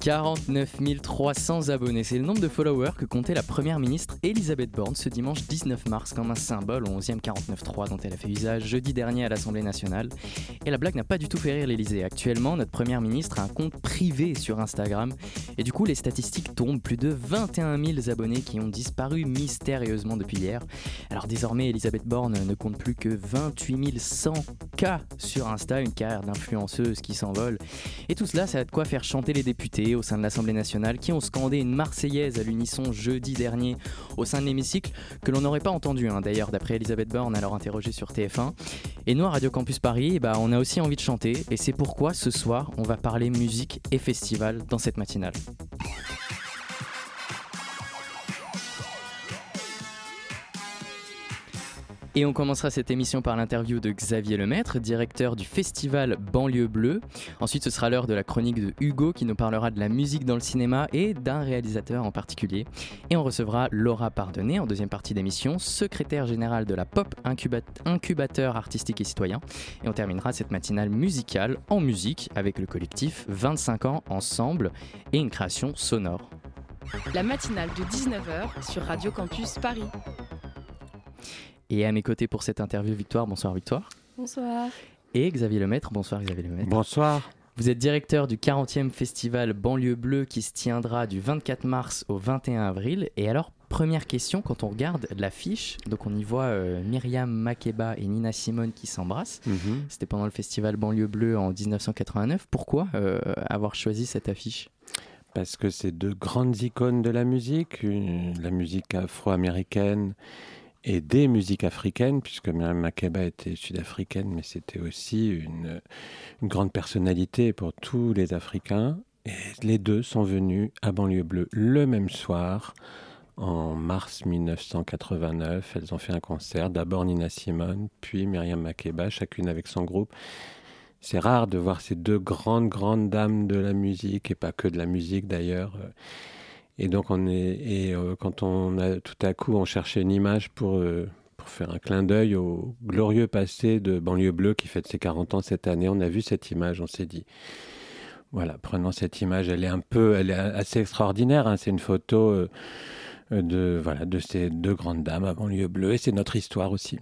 49 300 abonnés, c'est le nombre de followers que comptait la première ministre Elisabeth Borne ce dimanche 19 mars comme un symbole au 11e 49.3 dont elle a fait usage jeudi dernier à l'Assemblée nationale. Et la blague n'a pas du tout fait rire l'Elysée. Actuellement, notre première ministre a un compte privé sur Instagram et du coup les statistiques tombent. Plus de 21 000 abonnés qui ont disparu mystérieusement depuis hier. Alors désormais, Elisabeth Borne ne compte plus que 28 100 cas sur Insta, une carrière d'influenceuse qui s'envole. Et tout cela, ça a de quoi faire chanter les députés au sein de l'Assemblée nationale qui ont scandé une Marseillaise à l'unisson jeudi dernier au sein de l'hémicycle que l'on n'aurait pas entendu hein, d'ailleurs d'après Elisabeth Borne alors interrogée sur TF1. Et nous à Radio Campus Paris, bah, on a aussi envie de chanter et c'est pourquoi ce soir on va parler musique et festival dans cette matinale. Et on commencera cette émission par l'interview de Xavier Lemaître, directeur du festival Banlieue Bleue. Ensuite, ce sera l'heure de la chronique de Hugo qui nous parlera de la musique dans le cinéma et d'un réalisateur en particulier. Et on recevra Laura Pardonnet en deuxième partie d'émission, secrétaire générale de la Pop Incubateur Artistique et Citoyen. Et on terminera cette matinale musicale en musique avec le collectif 25 ans ensemble et une création sonore. La matinale de 19h sur Radio Campus Paris. Et à mes côtés pour cette interview, Victoire. Bonsoir, Victoire. Bonsoir. Et Xavier Lemaître. Bonsoir, Xavier Lemaître. Bonsoir. Vous êtes directeur du 40e festival Banlieue Bleue qui se tiendra du 24 mars au 21 avril. Et alors, première question, quand on regarde l'affiche, donc on y voit euh, Myriam Makeba et Nina Simone qui s'embrassent. Mhm. C'était pendant le festival Banlieue Bleue en 1989. Pourquoi euh, avoir choisi cette affiche? Parce que c'est deux grandes icônes de la musique, une- la musique afro-américaine et des musiques africaines, puisque Myriam Makeba était sud-africaine, mais c'était aussi une, grande personnalité pour tous les Africains. Et les deux sont venus à Banlieue Bleue le même soir, en mars 1989. Elles ont fait un concert, d'abord Nina Simone, puis Myriam Makeba, chacune avec son groupe. C'est rare de voir ces deux grandes, grandes dames de la musique, et pas que de la musique d'ailleurs. Et donc, on est, et euh, quand on a tout à coup, on cherchait une image pour, euh, pour faire un clin d'œil au glorieux passé de Banlieue Bleue qui fête ses 40 ans cette année, on a vu cette image, on s'est dit, voilà, prenons cette image, elle est un peu, elle est assez extraordinaire, hein, c'est une photo euh, de, voilà, de ces deux grandes dames à Banlieue Bleue, et c'est notre histoire aussi.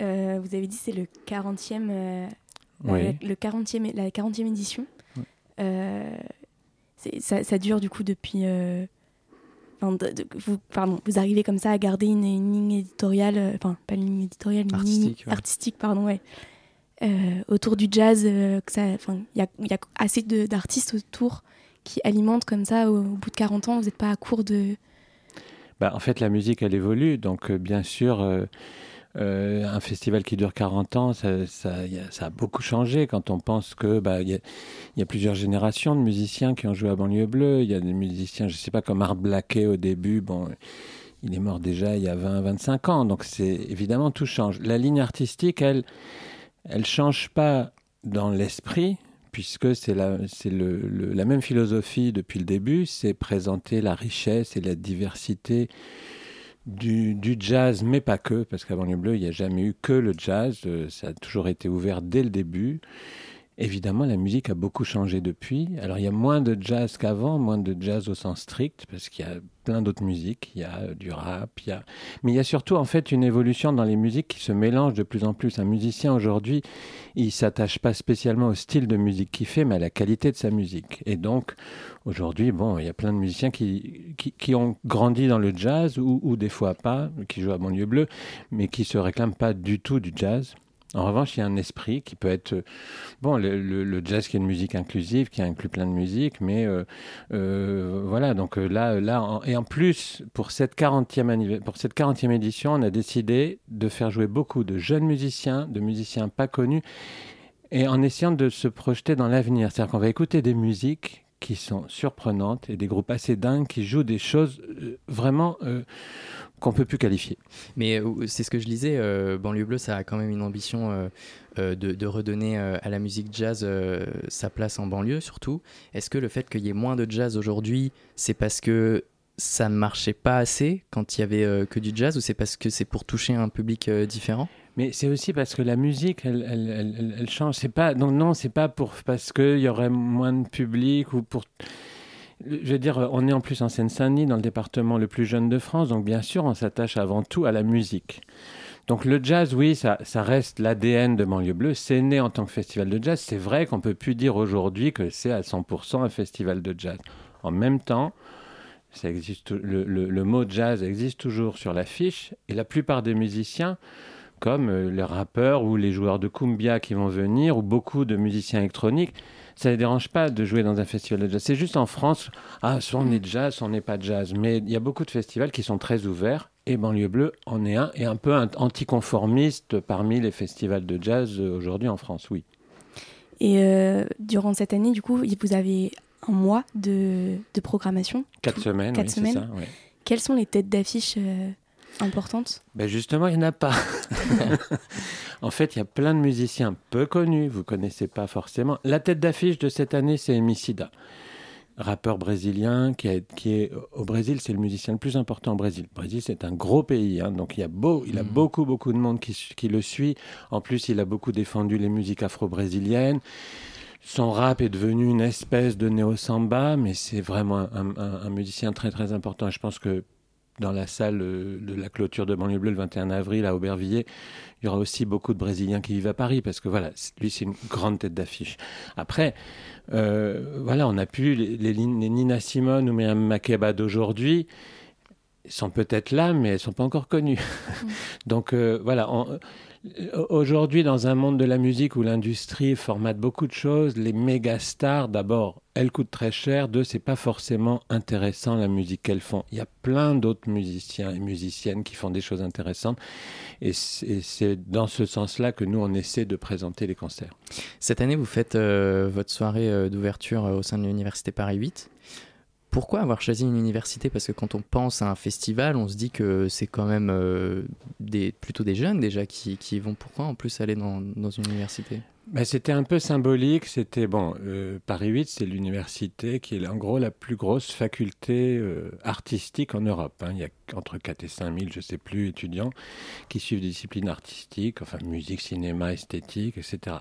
Vous avez dit c'est le 40e, euh, Oui. la, le 40e, la 40e édition. Ouais. Ça, ça dure du coup depuis. euh, enfin, de- de- vous, pardon, vous arrivez comme ça à garder une, une ligne éditoriale, euh, enfin pas une ligne éditoriale, une ligne Artistique, ouais. artistique, pardon, ouais. Euh, autour du jazz, euh, il y a, il y a assez d'artistes autour qui alimentent comme ça au, au bout de 40 ans. Vous n'êtes pas à court de. Bah, en fait, la musique, elle évolue. Donc, bien sûr, euh, un festival qui dure 40 ans, ça, a, beaucoup changé quand on pense que bah, il y, a, plusieurs générations de musiciens qui ont joué à Banlieue Bleue. Il y a des musiciens, je sais pas, comme Art Blakey au début. Bon, il est mort déjà il y a 20, 25 ans. Donc, c'est évidemment, tout change. La ligne artistique, elle, elle change pas dans l'esprit, puisque c'est la même philosophie depuis le début, c'est présenter la richesse et la diversité du, jazz, mais pas que, parce qu'à Banlieue Bleue, il n'y a jamais eu que le jazz, euh, ça a toujours été ouvert dès le début. Évidemment, la musique a beaucoup changé depuis. Alors, il y a moins de jazz qu'avant, moins de jazz au sens strict, parce qu'il y a plein d'autres musiques. Il y a euh, du rap, il y a... mais il y a surtout en fait une évolution dans les musiques qui se mélangent de plus en plus. Un musicien aujourd'hui, il s'attache pas spécialement au style de musique qu'il fait, mais à la qualité de sa musique. Et donc, aujourd'hui, bon, il y a plein de musiciens qui, qui, qui ont grandi dans le jazz, ou, ou des fois pas, qui jouent à Banlieue Bleue, mais qui se réclament pas du tout du jazz. En revanche, il y a un esprit qui peut être euh, bon le, jazz qui est une musique inclusive qui inclut plein de musique, mais euh, euh, voilà donc là là et en plus pour cette 40e anniv- pour cette 40e édition, on a décidé de faire jouer beaucoup de jeunes musiciens, de musiciens pas connus et en essayant de se projeter dans l'avenir, c'est-à-dire qu'on va écouter des musiques qui sont surprenantes et des groupes assez dingues qui jouent des choses vraiment qu'on peut plus qualifier. Mais c'est ce que je disais, Banlieue Bleue, ça a quand même une ambition de, de, redonner à la musique jazz sa place en banlieue, surtout. Est-ce que le fait qu'il y ait moins de jazz aujourd'hui, c'est parce que ça ne marchait pas assez quand il y avait que du jazz, ou c'est parce que c'est pour toucher un public différent? Mais c'est aussi parce que la musique, elle, elle, elle, change. C'est pas, non, non, c'est pas pour parce qu'il y aurait moins de public ou pour. Je veux dire, on est en plus en Seine-Saint-Denis, dans le département le plus jeune de France, donc bien sûr, on s'attache avant tout à la musique. Donc le jazz, oui, ça, ça reste l'ADN de Banlieue Bleue. C'est né en tant que festival de jazz. C'est vrai qu'on peut plus dire aujourd'hui que c'est à 100% un festival de jazz. En même temps, ça existe, le, le mot jazz existe toujours sur l'affiche et la plupart des musiciens comme euh, les rappeurs ou les joueurs de cumbia qui vont venir, ou beaucoup de musiciens électroniques. Ça ne les dérange pas de jouer dans un festival de jazz. C'est juste en France, ah, soit on est jazz, soit on n'est pas jazz. Mais il y a beaucoup de festivals qui sont très ouverts, et Banlieue Bleue en est un, et un peu anticonformiste parmi les festivals de jazz euh, aujourd'hui en France, oui. Et euh, durant cette année, du coup, vous avez un mois de, programmation Quatre semaines, Quatre oui, semaines. Ça, Quelles sont les têtes d'affiche importante ben Justement, il n'y en a pas. en fait, il y a plein de musiciens peu connus, vous ne connaissez pas forcément. La tête d'affiche de cette année, c'est Emicida, rappeur brésilien qui, qui est au Brésil, c'est le musicien le plus important au Brésil. Le Brésil, c'est un gros pays, hein, donc il, y a beau, il a mm. beaucoup, beaucoup de monde qui, qui le suit. En plus, il a beaucoup défendu les musiques afro-brésiliennes. Son rap est devenu une espèce de néo-samba, mais c'est vraiment un, un, musicien très très important. Je pense que dans la salle euh, de la clôture de Banlieue Bleue le 21 avril à Aubervilliers, il y aura aussi beaucoup de Brésiliens qui vivent à Paris parce que voilà, lui c'est une grande tête d'affiche. Après, euh, voilà, on a pu les, les, Nina Simone ou Myriam Makeba d'aujourd'hui sont peut-être là, mais elles sont pas encore connues. Mm. Donc euh, voilà, Aujourd'hui, dans un monde de la musique où l'industrie formate beaucoup de choses, les méga stars, d'abord, elles coûtent très cher. Deux, c'est pas forcément intéressant la musique qu'elles font. Il y a plein d'autres musiciens et musiciennes qui font des choses intéressantes. Et c'est dans ce sens-là que nous, on essaie de présenter les concerts. Cette année, vous faites euh, votre soirée euh, d'ouverture euh, au sein de l'Université Paris 8 pourquoi avoir choisi une université? Parce que quand on pense à un festival, on se dit que c'est quand même euh, des, plutôt des jeunes déjà qui, vont. Pourquoi en plus aller dans, dans une université? Ben, C'était un peu symbolique. C'était bon, euh, Paris 8, c'est l'université qui est en gros la plus grosse faculté euh, artistique en Europe. Hein. Il y a entre 4 et 5 000, je ne sais plus, étudiants qui suivent des disciplines artistiques, enfin musique, cinéma, esthétique, etc.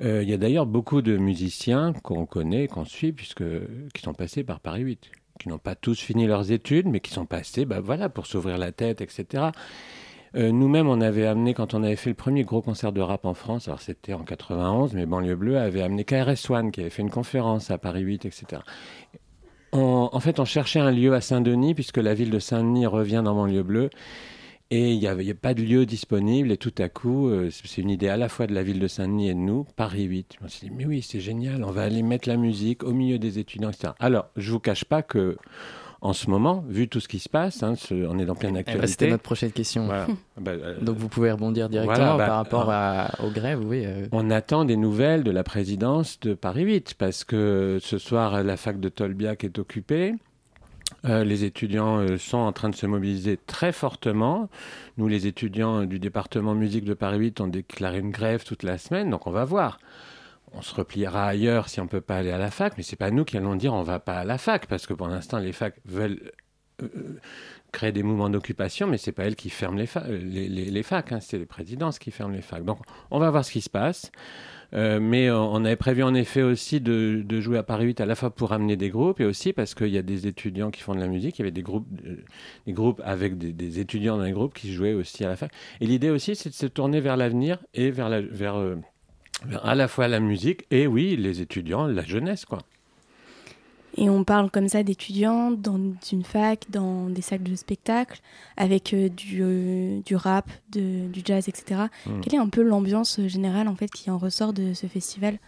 Euh, il y a d'ailleurs beaucoup de musiciens qu'on connaît, qu'on suit, puisque, qui sont passés par Paris 8, qui n'ont pas tous fini leurs études, mais qui sont passés bah, voilà, pour s'ouvrir la tête, etc. Euh, nous-mêmes, on avait amené, quand on avait fait le premier gros concert de rap en France, alors c'était en 91, mais Banlieue Bleue avait amené KRS One, qui avait fait une conférence à Paris 8, etc. en fait, on cherchait un lieu à Saint-Denis, puisque la ville de Saint-Denis revient dans Banlieue Bleue. Et il n'y avait, pas de lieu disponible. Et tout à coup, euh, c'est une idée à la fois de la ville de Saint-Denis et de nous, Paris 8. Je me suis dit, mais oui, c'est génial, on va aller mettre la musique au milieu des étudiants, etc. Alors, je ne vous cache pas que en ce moment, vu tout ce qui se passe, hein, on est dans pleine eh ben, actualité. C'était notre prochaine question. Bah, euh, Donc vous pouvez rebondir directement bah, par rapport à, aux grèves. Oui, euh. On attend des nouvelles de la présidence de Paris 8 parce que ce soir, la fac de Tolbiac est occupée. Euh, les étudiants euh, sont en train de se mobiliser très fortement. Nous, les étudiants du département musique de Paris 8, ont déclaré une grève toute la semaine, donc on va voir. On se repliera ailleurs si on ne peut pas aller à la fac, mais ce n'est pas nous qui allons dire on ne va pas à la fac, parce que pour l'instant, les facs veulent euh, créer des mouvements d'occupation, mais ce n'est pas elles qui ferment les, facs, hein. c'est les présidences qui ferment les facs. Donc on va voir ce qui se passe. Euh, mais on avait prévu en effet aussi de, jouer à Paris 8 à la fois pour amener des groupes et aussi parce qu'il y a des étudiants qui font de la musique. Il y avait des groupes, euh, des groupes avec des, étudiants dans les groupes qui jouaient aussi à la fac. Et l'idée aussi, c'est de se tourner vers l'avenir et vers, la, euh, vers à la fois la musique et oui, les étudiants, la jeunesse, quoi. Et on parle comme ça d'étudiants dans une fac, dans des salles de spectacle, avec euh, du, euh, du, rap, de, du jazz, etc. Hmm. Quelle est un peu l'ambiance générale en fait qui en ressort de ce festival?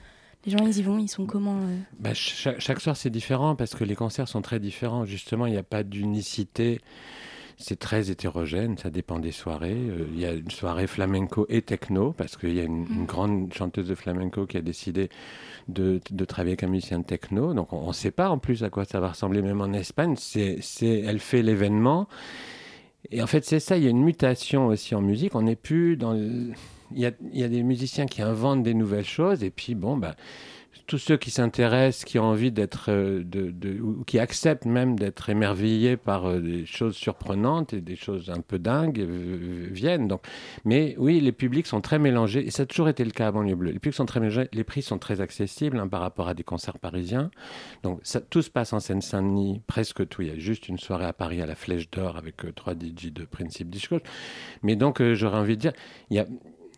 Les gens, ils y vont, ils sont comment euh? Bah, chaque, soir, c'est différent parce que les concerts sont très différents. Justement, il n'y a pas d'unicité. C'est très hétérogène, ça dépend des soirées. Il y a une soirée flamenco et techno parce qu'il y a une, une, hmm. grande chanteuse de flamenco qui a décidé de, travailler avec un musicien de techno. Donc on ne sait pas en plus à quoi ça va ressembler, même en Espagne. C'est, elle fait l'événement. Et en fait, c'est ça, il y a une mutation aussi en musique. On n'est plus dans. Il, y a, il, y a, des musiciens qui inventent des nouvelles choses, et puis bon, bah tous ceux qui s'intéressent, qui ont envie d'être, euh, ou qui acceptent même d'être émerveillés par euh, des choses surprenantes et des choses un peu dingues, euh, viennent. Donc, mais oui, les publics sont très mélangés, et ça a toujours été le cas à Banlieue Bleue. Les publics sont très mélangés, les prix sont très accessibles hein, par rapport à des concerts parisiens. Donc, tout se passe en Seine-Saint-Denis, presque tout. Il y a juste une soirée à Paris à la Flèche d'Or avec trois DJ de Principe Discours. Mais donc, j'aurais envie de dire, il y a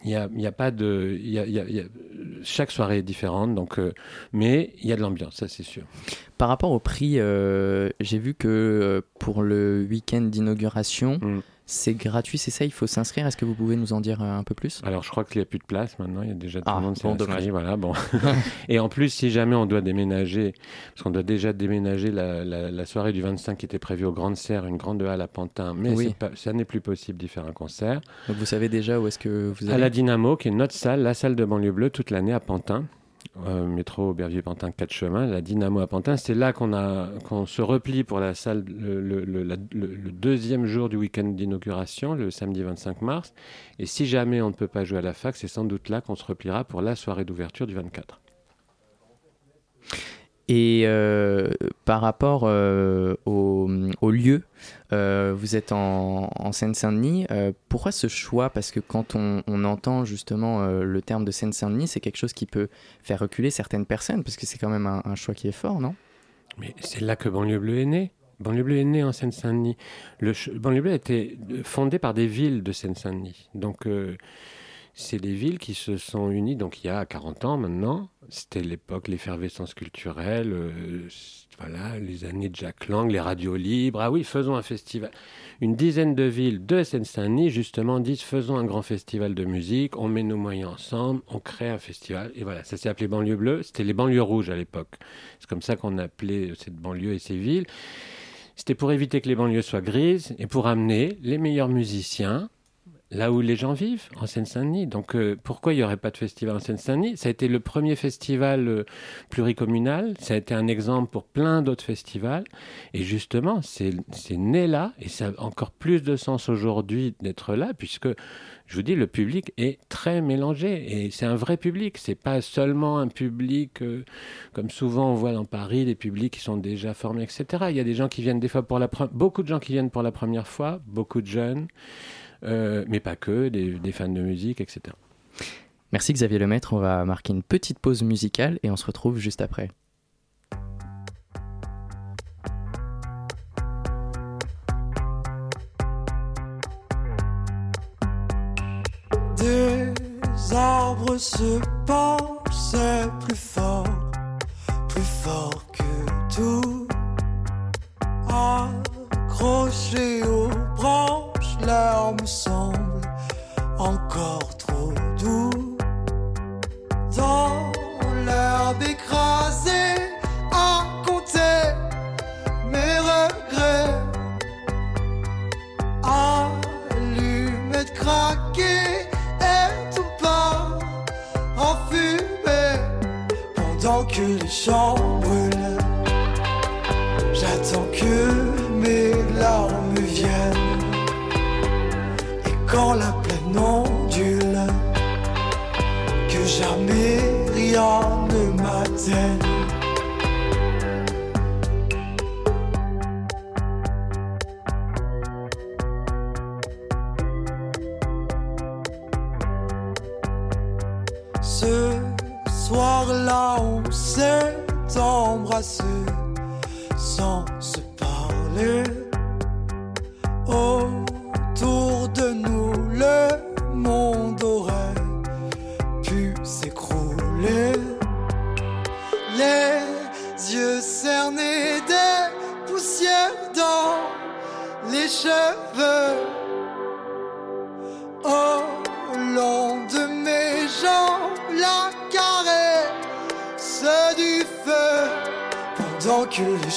il n'y a, y a, pas de. Y a, y a, chaque soirée est différente, donc, euh, mais il y a de l'ambiance, ça c'est sûr. Par rapport au prix, euh, j'ai vu que euh, pour le week-end d'inauguration, mm. C'est gratuit, c'est ça, il faut s'inscrire. Est-ce que vous pouvez nous en dire euh, un peu plus? Alors, je crois qu'il n'y a plus de place maintenant, il y a déjà tout le ah, monde bon. Voilà, bon. et en plus, si jamais on doit déménager, parce qu'on doit déjà déménager la, soirée du 25 qui était prévue au Grande Serre, une grande halle à Pantin, mais ça n'est plus possible d'y faire un concert. Donc, vous savez déjà où est-ce que vous allez À la Dynamo, qui est notre salle, la salle de banlieue bleue, toute l'année à Pantin. Euh, métro Bervier-Pantin 4 chemins, la Dynamo à Pantin. C'est là qu'on se replie pour la salle le, deuxième jour du week-end d'inauguration, le samedi 25 mars. Et si jamais on ne peut pas jouer à la fac, c'est sans doute là qu'on se repliera pour la soirée d'ouverture du 24. Et euh, par rapport euh, au, lieu, euh, vous êtes en, Seine-Saint-Denis. pourquoi ce choix? Parce que quand on, entend justement le terme de Seine-Saint-Denis, c'est quelque chose qui peut faire reculer certaines personnes, parce que c'est quand même un, choix qui est fort, non? Mais c'est là que Banlieue Bleue est né. Banlieue Bleue est né en Seine-Saint-Denis. Le Banlieue Bleue a été fondé par des villes de Seine-Saint-Denis. Donc c'est des villes qui se sont unies, donc il y a 40 ans maintenant. C'était l'époque, l'effervescence culturelle, euh, voilà, les années de Jacques Lang, les radios libres. Ah oui, faisons un festival. Une dizaine de villes de Seine-Saint-Denis, justement, disent faisons un grand festival de musique, on met nos moyens ensemble, on crée un festival. Et voilà, ça s'est appelé Banlieue Bleue. C'était les banlieues rouges à l'époque. C'est comme ça qu'on appelait cette banlieue et ces villes. C'était pour éviter que les banlieues soient grises et pour amener les meilleurs musiciens là où les gens vivent, en Seine-Saint-Denis. Donc euh, pourquoi il n'y aurait pas de festival en Seine-Saint-Denis? Ça a été le premier festival euh, pluricommunal, ça a été un exemple pour plein d'autres festivals. Et justement, c'est né là, et ça a encore plus de sens aujourd'hui d'être là, puisque, je vous dis, le public est très mélangé, et c'est un vrai public. C'est pas seulement un public, euh, comme souvent on voit dans Paris, des publics qui sont déjà formés, etc. Il y a des gens qui viennent des fois pour la beaucoup de gens qui viennent pour la première fois, beaucoup de jeunes. Euh, mais pas que, des, fans de musique, etc. Merci Xavier Lemaître, on va marquer une petite pause musicale et on se retrouve juste après. Des arbres se penchent, c'est plus fort, plus fort que tout. Accroché l'air me semble encore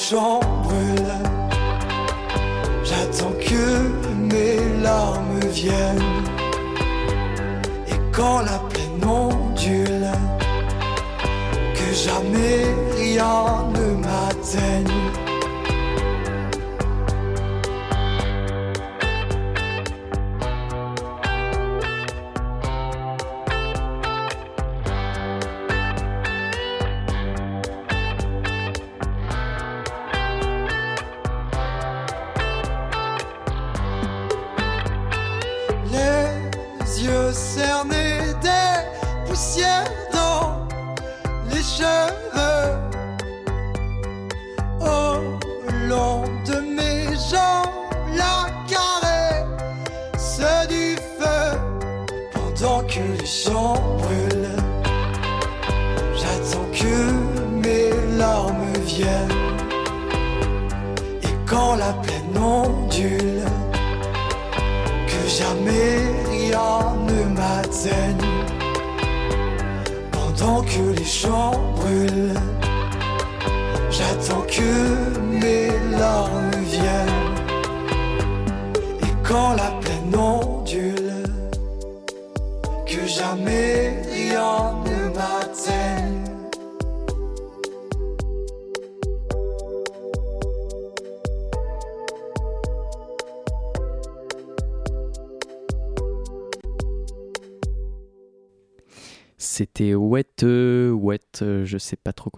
champs brûlent. J'attends que mes larmes viennent. Et quand la plaine ondule, que jamais rien ne m'atteigne.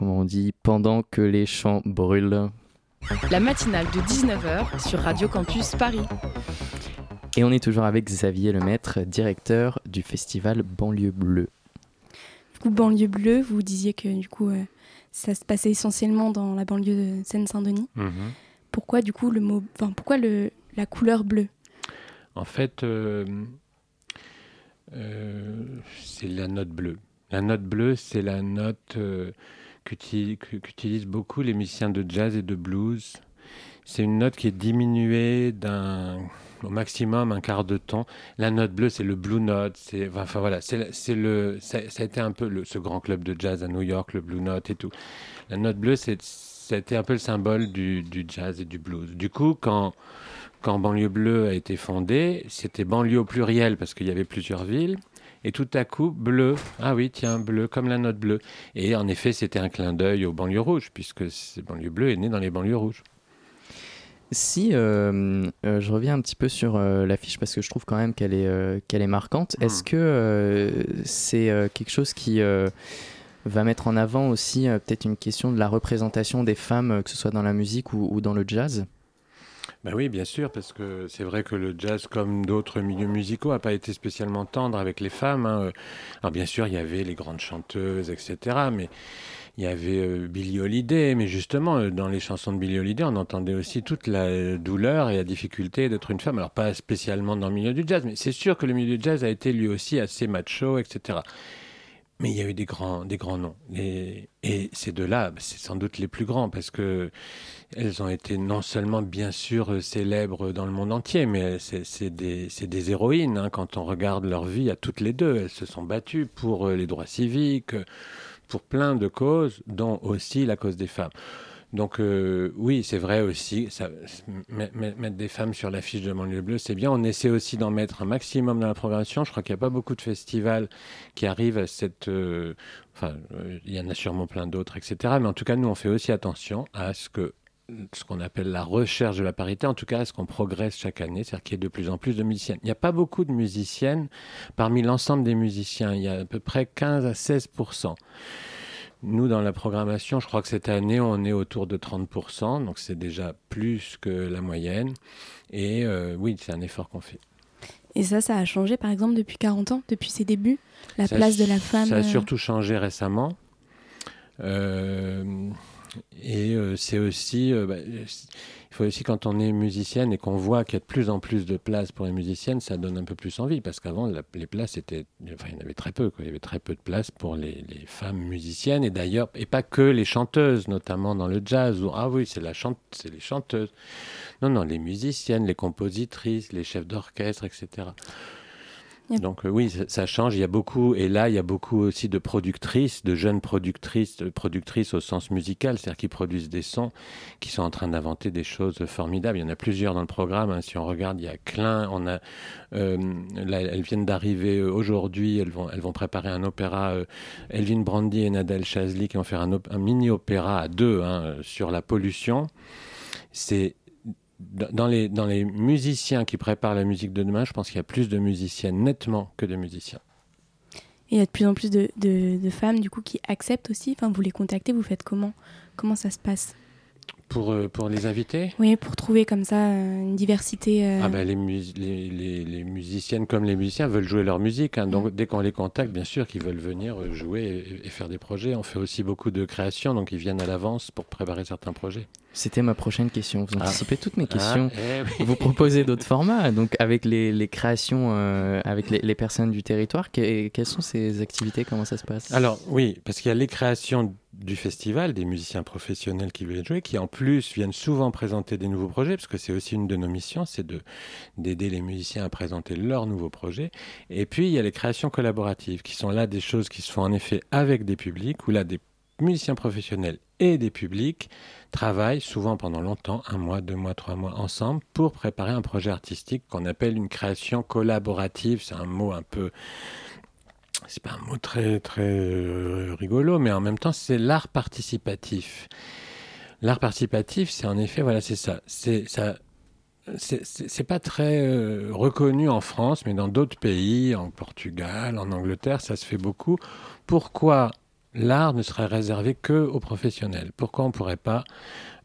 Comment on dit, pendant que les champs brûlent. La matinale de 19h sur Radio Campus Paris. Et on est toujours avec Xavier Lemaître, directeur du festival Banlieue Bleue. Du coup, banlieue bleue, vous disiez que du coup, euh, ça se passait essentiellement dans la banlieue de Seine-Saint-Denis. Pourquoi du coup le mot, enfin pourquoi le la couleur bleue? En fait, euh, euh, c'est la note bleue. La note bleue, c'est la note euh, qu'utilisent beaucoup les musiciens de jazz et de blues. C'est une note qui est diminuée d'un au maximum un quart de ton. La note bleue, c'est le blue note. Enfin voilà, c'est le ça, a été un peu ce grand club de jazz à New York, le blue note et tout. La note bleue, c'est ça un peu le symbole du, du jazz et du blues. Du coup, quand quand Banlieue Bleue a été fondée, c'était banlieue au pluriel parce qu'il y avait plusieurs villes. Et tout à coup, bleu. Ah oui, tiens, bleu, comme la note bleue. Et en effet, c'était un clin d'œil aux banlieues rouges, puisque c'est- banlieue bleue est née dans les banlieues rouges. Si euh, euh, je reviens un petit peu sur euh, l'affiche parce que je trouve quand même qu'elle est, qu'elle est marquante, Hmm. est-ce que c'est quelque chose qui va mettre en avant aussi peut-être une question de la représentation des femmes, que ce soit dans la musique ou, ou dans le jazz? Ben oui, bien sûr, parce que c'est vrai que le jazz, comme d'autres milieux musicaux, n'a pas été spécialement tendre avec les femmes. hein. Alors bien sûr, il y avait les grandes chanteuses, etc. Mais il y avait euh, Billie Holiday. Mais justement, euh, dans les chansons de Billie Holiday, on entendait aussi toute la euh, douleur et la difficulté d'être une femme. Alors pas spécialement dans le milieu du jazz, mais c'est sûr que le milieu du jazz a été lui aussi assez macho, etc. Mais il y a eu des grands, noms. Et, ces deux-là, c'est sans doute les plus grands parce que elles ont été non seulement bien sûr célèbres dans le monde entier, mais c'est des, héroïnes. hein. Quand on regarde leur vie à toutes les deux, elles se sont battues pour les droits civiques, pour plein de causes, dont aussi la cause des femmes. Donc euh, oui, c'est vrai aussi, mettre des femmes sur l'affiche de Banlieue Bleue, c'est bien. On essaie aussi d'en mettre un maximum dans la programmation. Je crois qu'il n'y a pas beaucoup de festivals qui arrivent à cette... euh, Enfin, euh, il y en a sûrement plein d'autres, etc. Mais en tout cas, nous, on fait aussi attention à ce que ce qu'on appelle la recherche de la parité, en tout cas, à ce qu'on progresse chaque année, c'est-à-dire qu'il y ait de plus en plus de musiciennes. Il n'y a pas beaucoup de musiciennes parmi l'ensemble des musiciens. Il y a à peu près 15 à 16 nous, dans la programmation, je crois que cette année, on est autour de 30%, donc c'est déjà plus que la moyenne. Et euh, oui, c'est un effort qu'on fait. Et ça, ça a changé par exemple depuis 40 ans, depuis ses débuts, la Ça place de la femme. Ça a euh, surtout changé récemment. Euh, et euh, c'est aussi, bah, il faut aussi quand on est musicienne et qu'on voit qu'il y a de plus en plus de places pour les musiciennes, ça donne un peu plus envie parce qu'avant les places étaient, enfin il y en avait très peu, il y avait très peu de places pour les, les femmes musiciennes et d'ailleurs et pas que les chanteuses, notamment dans le jazz où ah oui c'est la chante, c'est les chanteuses, non non les musiciennes, les compositrices, les chefs d'orchestre, etc. Donc euh, oui, ça, change. Il y a beaucoup, et là, il y a beaucoup aussi de productrices, de jeunes productrices, productrices au sens musical, c'est-à-dire qui produisent des sons, qui sont en train d'inventer des choses formidables. Il y en a plusieurs dans le programme. hein. Si on regarde, il y a Klein, on a, euh, là, elles viennent d'arriver euh, aujourd'hui. Elles vont, elles vont préparer un opéra. Elvin Brandy et Nadal Chazli qui vont faire un, op- un mini-opéra à deux hein, sur la pollution. C'est dans les, dans les musiciens qui préparent la musique de demain, je pense qu'il y a plus de musiciennes nettement que de musiciens. Et il y a de plus en plus de, de- de femmes du coup qui acceptent aussi. Enfin, vous les contactez, vous faites comment? Comment ça se passe? Pour, euh, pour les invités? Oui, pour trouver comme ça euh, une diversité. euh, ah ben, les, mus- les, les- les musiciennes comme les musiciens veulent jouer leur musique. hein. donc dès qu'on les contacte, bien sûr qu'ils veulent venir euh, jouer et, et faire des projets. On fait aussi beaucoup de création, donc ils viennent à l'avance pour préparer certains projets. C'était ma prochaine question. Vous Ah. anticipez toutes mes questions. Ah, eh oui. Vous proposez d'autres formats, donc avec les, les créations, euh, avec les, les personnes du territoire. Que- quelles sont ces activités? Comment ça se passe? Alors oui, parce qu'il y a les créations du festival, des musiciens professionnels qui veulent jouer, qui en plus viennent souvent présenter des nouveaux projets, parce que c'est aussi une de nos missions, c'est de d'aider les musiciens à présenter leurs nouveaux projets. Et puis il y a les créations collaboratives, qui sont là des choses qui se font en effet avec des publics, où là des musiciens professionnels et des publics travaillent souvent pendant longtemps, un mois, deux mois, trois mois ensemble, pour préparer un projet artistique qu'on appelle une création collaborative. C'est un mot un peu c'est pas un mot très très euh, rigolo, mais en même temps c'est l'art participatif. L'art participatif, c'est en effet voilà, c'est ça. C'est ça. C'est- pas très euh, reconnu en France, mais dans d'autres pays, en Portugal, en Angleterre, ça se fait beaucoup. Pourquoi l'art ne serait réservé que aux professionnels? Pourquoi on pourrait pas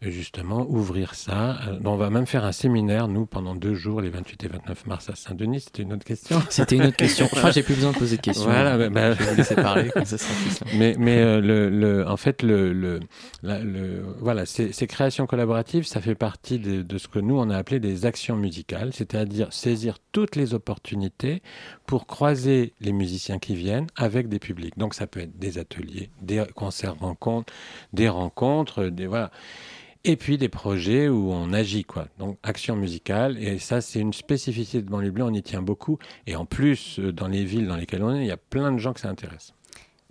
justement ouvrir ça Euh, On va même faire un séminaire, nous, pendant deux jours, les 28 et 29 mars à Saint-Denis. C'était une autre question. C'était une autre question. Enfin, j'ai plus besoin de poser de questions. Voilà, bah, bah, Je vais vous laisser parler, comme ça sera plus simple. mais, mais euh, le, le- en fait, le, le, la- le- voilà, ces, ces créations collaboratives, ça fait partie de, de ce que nous, on a appelé des actions musicales, c'est-à-dire saisir toutes les opportunités pour croiser les musiciens qui viennent avec des publics. Donc, ça peut être des ateliers, des concerts rencontres, des rencontres, des, voilà. Et puis des projets où on agit, quoi. Donc, action musicale. Et ça, c'est une spécificité de Banlieue Bleue, on y tient beaucoup. Et en plus, euh, dans les villes dans lesquelles on est, il y a plein de gens que ça intéresse.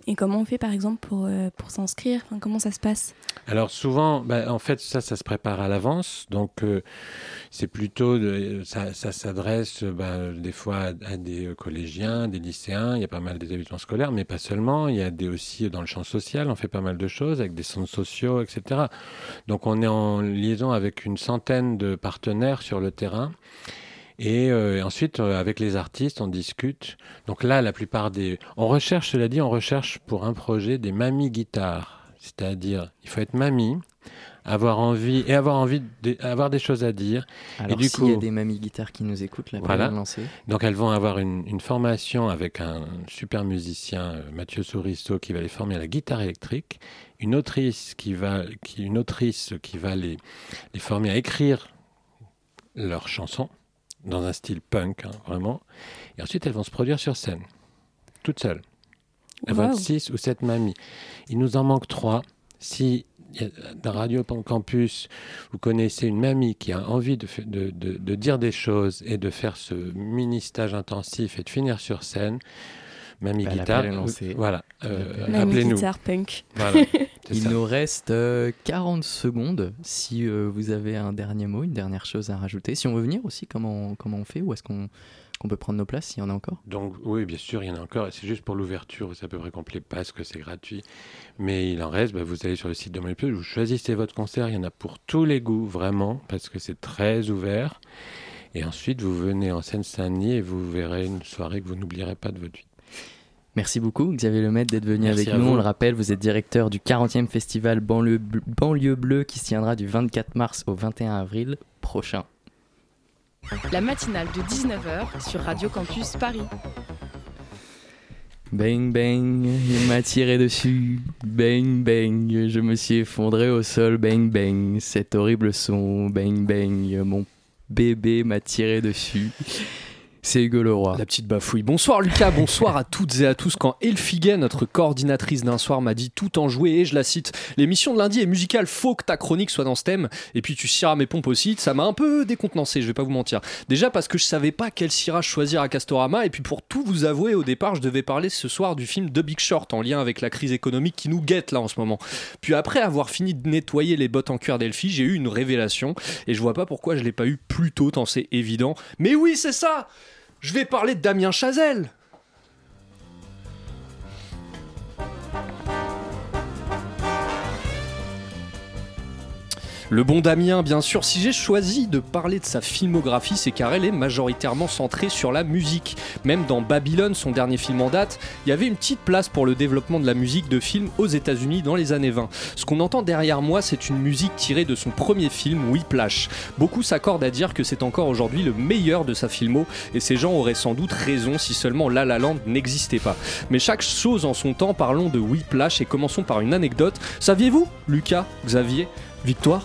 Et comment on fait par exemple pour, euh, pour s'inscrire? Comment ça se passe? Alors souvent, bah, en fait, ça, ça se prépare à l'avance. Donc, euh, c'est plutôt, ça, s'adresse euh, bah, des fois à, des collégiens, des lycéens. Il y a pas mal d'établissements scolaires, mais pas seulement. Il y a des aussi dans le champ social. On fait pas mal de choses avec des centres sociaux, etc. Donc, on est en liaison avec une centaine de partenaires sur le terrain. Et euh, ensuite, euh, avec les artistes, on discute. Donc là, la plupart des... On recherche, cela dit, on recherche pour un projet des mamies guitares. C'est-à-dire, il faut être mamie, avoir envie, et avoir envie d'avoir des choses à dire. Alors, du s'il y a coup- des mamies guitares qui nous écoutent, la Voilà. lancée. Donc elles vont avoir une, une formation avec un super musicien, euh, Mathieu Sourisso, qui va les former à la guitare électrique, une autrice qui va, qui, une autrice qui va les, les former à écrire leurs chansons dans un style punk, hein, vraiment. Et ensuite elles vont se produire sur scène, toutes seules. Elles vont être six ou sept mamies. Il nous en manque trois. Si dans Radio Campus, vous connaissez une mamie qui a envie de, de, de- de dire des choses et de faire ce mini stage intensif et de finir sur scène, Mamie Bah, Guitare, lancé. voilà, euh, appelez-nous. guitare punk. Voilà, Il ça. nous reste euh, 40 secondes. Si euh, vous avez un dernier mot, une dernière chose à rajouter. Si on veut venir aussi, comment, comment on fait? Ou est-ce qu'on qu'on peut prendre nos places s'il y en a encore? Donc oui, bien sûr, il y en a encore. C'est juste pour l'ouverture, c'est à peu près complet parce que c'est gratuit. Mais il en reste, bah, vous allez sur le site de Montpellier, vous choisissez votre concert, il y en a pour tous les goûts, vraiment, parce que c'est très ouvert. Et ensuite, vous venez en Seine-Saint-Denis et vous verrez une soirée que vous n'oublierez pas de votre vie. Merci beaucoup Xavier Lemaitre d'être venu Merci avec nous. vous. On le rappelle, vous êtes directeur du 40e festival Banlieue, Bleu- Banlieue Bleue qui se tiendra du 24 mars au 21 avril prochain. La matinale de 19h sur Radio Campus Paris. Bang bang, il m'a tiré dessus. Bang bang, je me suis effondré au sol. Bang bang, cet horrible son. Bang bang, mon bébé m'a tiré dessus. C'est Hugo Leroy. La petite bafouille. Bonsoir Lucas, bonsoir à toutes et à tous. Quand Elfiguet, notre coordinatrice d'un soir, m'a dit tout en jouer, et je la cite, l'émission de lundi est musicale, faut que ta chronique soit dans ce thème, et puis tu ciras mes pompes aussi, ça m'a un peu décontenancé, je vais pas vous mentir. Déjà parce que je savais pas quel cirage choisir à Castorama, et puis pour tout vous avouer, au départ, je devais parler ce soir du film The Big Short, en lien avec la crise économique qui nous guette là en ce moment. Puis après avoir fini de nettoyer les bottes en cuir d'Elfie, j'ai eu une révélation, et je vois pas pourquoi je l'ai pas eu plus tôt, tant c'est évident. Mais oui, c'est ça je vais parler de Damien Chazelle. Le bon Damien, bien sûr, si j'ai choisi de parler de sa filmographie, c'est car elle est majoritairement centrée sur la musique. Même dans Babylone, son dernier film en date, il y avait une petite place pour le développement de la musique de film aux États-Unis dans les années 20. Ce qu'on entend derrière moi, c'est une musique tirée de son premier film, Whiplash. Beaucoup s'accordent à dire que c'est encore aujourd'hui le meilleur de sa filmo, et ces gens auraient sans doute raison si seulement La La Land n'existait pas. Mais chaque chose en son temps, parlons de Whiplash et commençons par une anecdote. Saviez-vous, Lucas, Xavier, Victoire?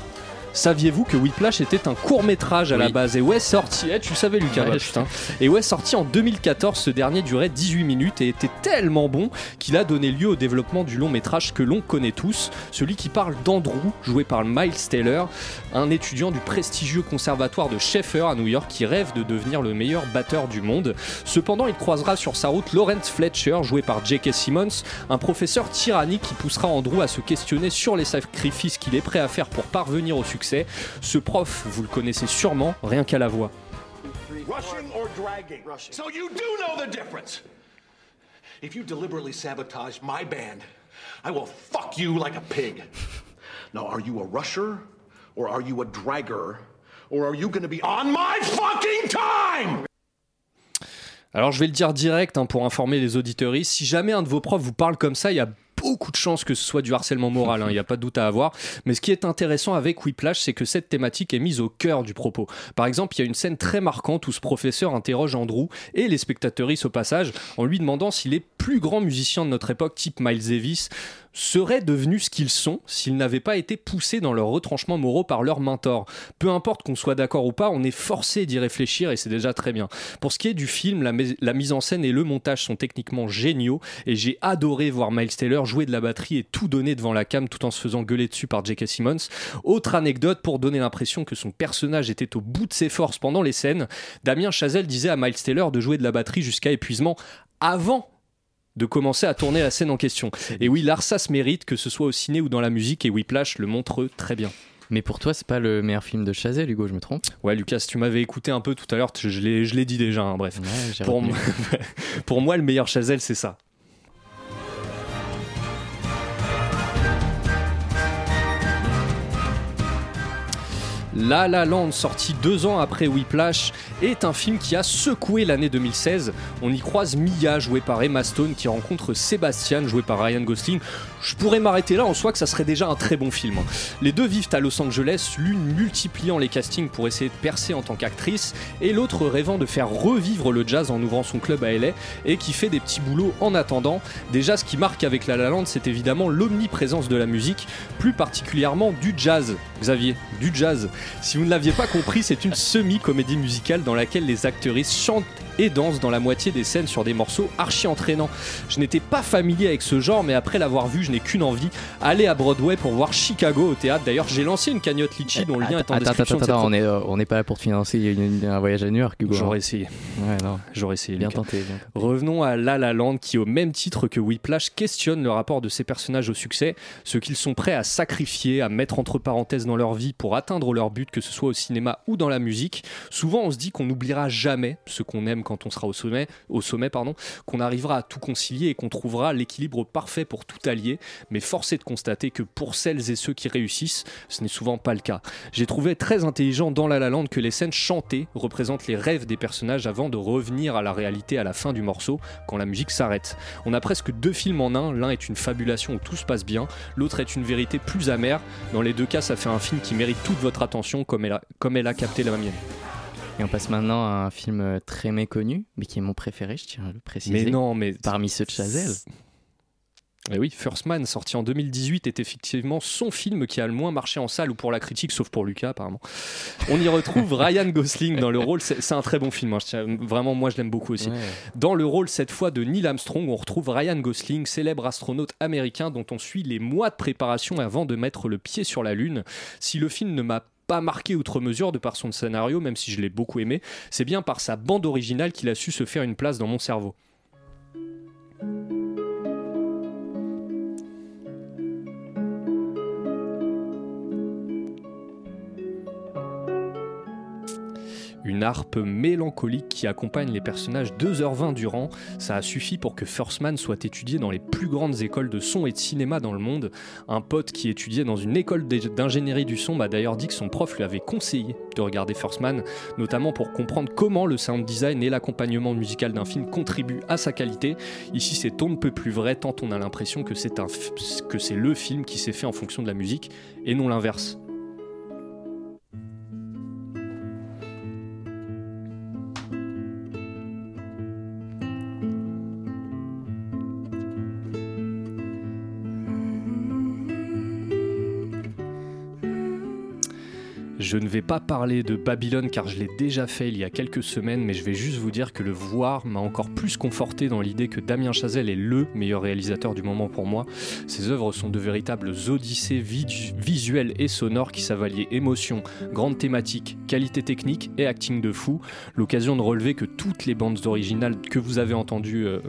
Saviez-vous que Whiplash était un court métrage à la base Et ouais, sorti. Eh, tu le savais, Lucas, Ouais, putain. Et ouais, sorti en 2014, ce dernier durait 18 minutes et était tellement bon qu'il a donné lieu au développement du long métrage que l'on connaît tous, celui qui parle d'Andrew, joué par Miles Taylor, un étudiant du prestigieux conservatoire de Schaeffer à New York qui rêve de devenir le meilleur batteur du monde. Cependant, il croisera sur sa route Lawrence Fletcher, joué par J.K. Simmons, un professeur tyrannique qui poussera Andrew à se questionner sur les sacrifices qu'il est prêt à faire pour parvenir au succès. Ce prof, vous le connaissez sûrement, rien qu'à la voix. Rushing or dragging? So you do know the difference. If you deliberately sabotage my band, I will fuck you like a pig. Now, are you a rusher or are you a dragger? Or are you gonna be on my fucking time? Alors je vais le dire direct hein, pour informer les auditeuristes, si jamais un de vos profs vous parle comme ça, il y a beaucoup de chances que ce soit du harcèlement moral, hein, il n'y a pas de doute à avoir. Mais ce qui est intéressant avec Whiplash, c'est que cette thématique est mise au cœur du propos. Par exemple, il y a une scène très marquante où ce professeur interroge Andrew et les spectateuristes au passage en lui demandant si les plus grands musiciens de notre époque, type Miles Davis, seraient devenus ce qu'ils sont s'ils n'avaient pas été poussés dans leurs retranchements moraux par leur mentor. Peu importe qu'on soit d'accord ou pas, on est forcé d'y réfléchir et c'est déjà très bien. Pour ce qui est du film, la, la mise en scène et le montage sont techniquement géniaux et j'ai adoré voir Miles Taylor jouer de la batterie et tout donner devant la cam tout en se faisant gueuler dessus par J.K. Simmons. Autre anecdote pour donner l'impression que son personnage était au bout de ses forces pendant les scènes, Damien Chazelle disait à Miles Taylor de jouer de la batterie jusqu'à épuisement avant de commencer à tourner la scène en question. Et oui, se mérite, que ce soit au ciné ou dans la musique, et Whiplash le montre très bien. Mais pour toi, c'est pas le meilleur film de Chazelle, Hugo, je me trompe? Ouais, Lucas, tu m'avais écouté un peu tout à l'heure, je, l'ai dit déjà, hein, bref. Ouais, Pour, moi- pour moi, le meilleur Chazelle, c'est ça. La La Land, sorti deux ans après Whiplash, est un film qui a secoué l'année 2016. On y croise Mia, jouée par Emma Stone, qui rencontre Sébastien, joué par Ryan Gosling. Je pourrais m'arrêter là en soi que ça serait déjà un très bon film. Les deux vivent à Los Angeles, l'une multipliant les castings pour essayer de percer en tant qu'actrice, et l'autre rêvant de faire revivre le jazz en ouvrant son club à LA, et qui fait des petits boulots en attendant. Déjà, ce qui marque avec La La Land, c'est évidemment l'omniprésence de la musique, plus particulièrement du jazz. Xavier, du jazz. Si vous ne l'aviez pas compris, c'est une semi-comédie musicale dans laquelle les actrices chantent et dansent dans la moitié des scènes sur des morceaux archi entraînants. Je n'étais pas familier avec ce genre, mais après l'avoir vu, je n'ai qu'une envie aller à Broadway pour voir Chicago au théâtre. D'ailleurs, j'ai lancé une cagnotte Litchi dont le lien est en attends, description attends, attends, on est, euh, on n'est pas là pour te financer une- une- un voyage à New York, Hugo. J'aurais essayé. Ouais, non. J'aurais essayé. Bien tenté. bien tenté. Revenons à La La Land qui, au même titre que Whiplash, questionne le rapport de ces personnages au succès, ce qu'ils sont prêts à sacrifier, à mettre entre parenthèses dans leur vie pour atteindre leur but, que ce soit au cinéma ou dans la musique. Souvent, on se dit qu'on n'oubliera jamais ce qu'on aime quand on sera au sommet, pardon, qu'on arrivera à tout concilier et qu'on trouvera l'équilibre parfait pour tout allier. Mais force est de constater que pour celles et ceux qui réussissent, ce n'est souvent pas le cas. J'ai trouvé très intelligent dans La La Land que les scènes chantées représentent les rêves des personnages avant de revenir à la réalité à la fin du morceau, quand la musique s'arrête. On a presque deux films en un, l'un est une fabulation où tout se passe bien, l'autre est une vérité plus amère. Dans les deux cas, ça fait un film qui mérite toute votre attention comme elle a capté la mienne. Et on passe maintenant à un film euh, très méconnu, mais qui est mon préféré, je tiens à le préciser. Mais non, mais... Parmi ceux de Chazelle. Et oui, First Man, sorti en 2018, est effectivement son film qui a le moins marché en salle ou pour la critique, sauf pour Lucas apparemment. On y retrouve Ryan Gosling dans le rôle, c'est un très bon film, hein, vraiment moi je l'aime beaucoup aussi. Ouais. Dans le rôle cette fois de Neil Armstrong, on retrouve Ryan Gosling, célèbre astronaute américain dont on suit les mois de préparation avant de mettre le pied sur la Lune. Si le film ne m'a pas marqué outre mesure de par son scénario, même si je l'ai beaucoup aimé, c'est bien par sa bande originale qu'il a su se faire une place dans mon cerveau. Une harpe mélancolique qui accompagne les personnages 2h20 durant. Ça a suffi pour que First Man soit étudié dans les plus grandes écoles de son et de cinéma dans le monde. Un pote qui étudiait dans une école d'ingénierie du son m'a d'ailleurs dit que son prof lui avait conseillé de regarder First Man, notamment pour comprendre comment le sound design et l'accompagnement musical d'un film contribuent à sa qualité. Ici, c'est on ne peut plus vrai tant on a l'impression que c'est le film qui s'est fait en fonction de la musique et non l'inverse. Je ne vais pas parler de Babylone car je l'ai déjà fait il y a quelques semaines, mais je vais juste vous dire que le voir m'a encore plus conforté dans l'idée que Damien Chazelle est LE meilleur réalisateur du moment pour moi. Ses œuvres sont de véritables odyssées visuelles et sonores qui savent émotion, grande thématique, qualité technique et acting de fou. L'occasion de relever que toutes les bandes originales que vous avez entendues euh,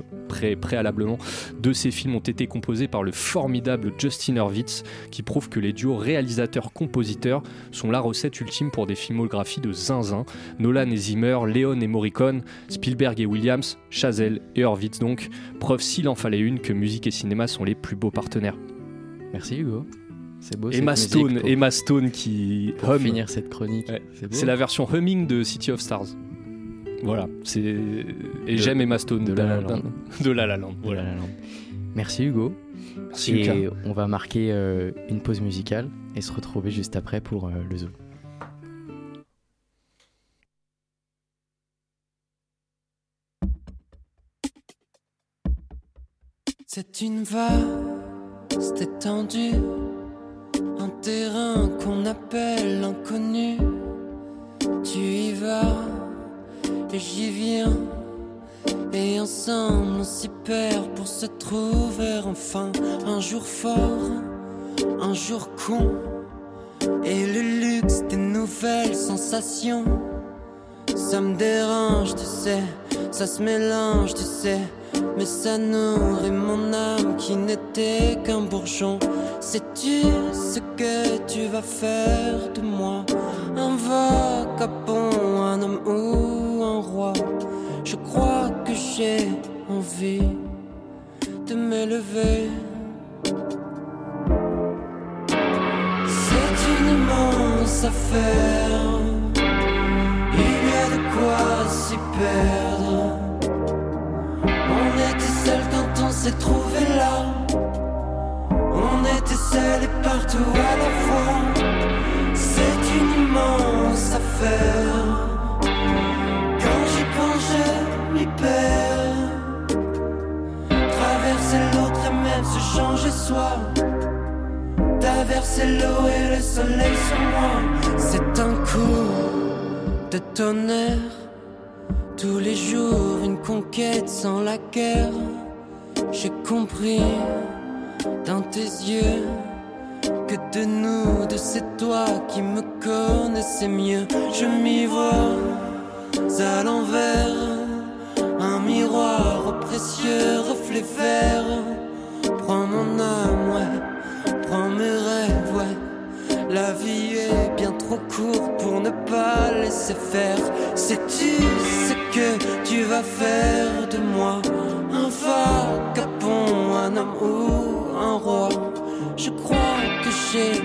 préalablement de ces films ont été composées par le formidable Justin Hurwitz, qui prouve que les duos réalisateurs-compositeurs sont la recette ultime pour des filmographies de zinzin. Nolan et Zimmer, Léon et Morricone, Spielberg et Williams, Chazelle et Horvitz donc. Preuve s'il en fallait une que musique et cinéma sont les plus beaux partenaires. Merci Hugo. C'est beau. Emma Stone, Emma Stone qui pour finir cette chronique. C'est la version humming de City of Stars. Voilà, c'est et j'aime Emma Stone de, La La Land. De La La Land. Voilà. Merci Hugo. Merci et on va marquer euh, une pause musicale et se retrouver juste après pour euh, le zoo. C'est une vaste étendue, un terrain qu'on appelle inconnu. Tu y vas et j'y viens, et ensemble on s'y perd pour se trouver enfin un jour fort, un jour con, et le luxe des nouvelles sensations. Ça me dérange, tu sais, ça se mélange, tu sais. Mais ça nourrit mon âme qui n'était qu'un bourgeon. Sais-tu ce que tu vas faire de moi? Un vagabond, un homme ou un roi Je crois que j'ai envie de m'élever. C'est une immense affaire. Il y a de quoi s'y perdre. Seuls quand on s'est trouvé là. On était seuls et partout à la fois. C'est une immense affaire. Quand j'y pense, je m'y perds. Traverser l'autre et même se changer soi. Traverser l'eau et le soleil sur moi. C'est un coup de tonnerre. Tous les jours, une conquête sans la guerre. J'ai compris dans tes yeux que de nous, de c'est toi qui me connaissais mieux. Je m'y vois à l'envers, un miroir précieux reflet vert. Prends mon âme, ouais, prends mes rêves, ouais. La vie est bien trop courte pour ne pas laisser faire. Sais-tu ce que tu vas faire de moi? Vagabond, un homme ou un roi Je crois que j'ai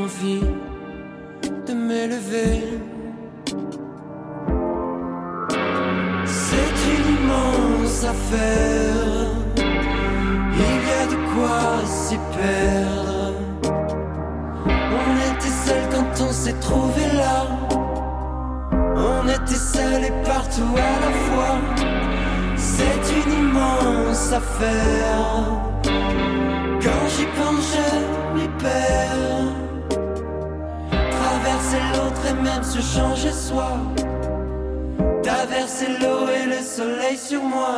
envie de m'élever. C'est une immense affaire. Il y a de quoi s'y perdre. On était seuls quand on s'est trouvé là. On était seuls et partout à la fois. C'est une immense affaire. Quand j'y pense, je m'y perds. Traverser l'autre et même se changer soi. Traverser l'eau et le soleil sur moi.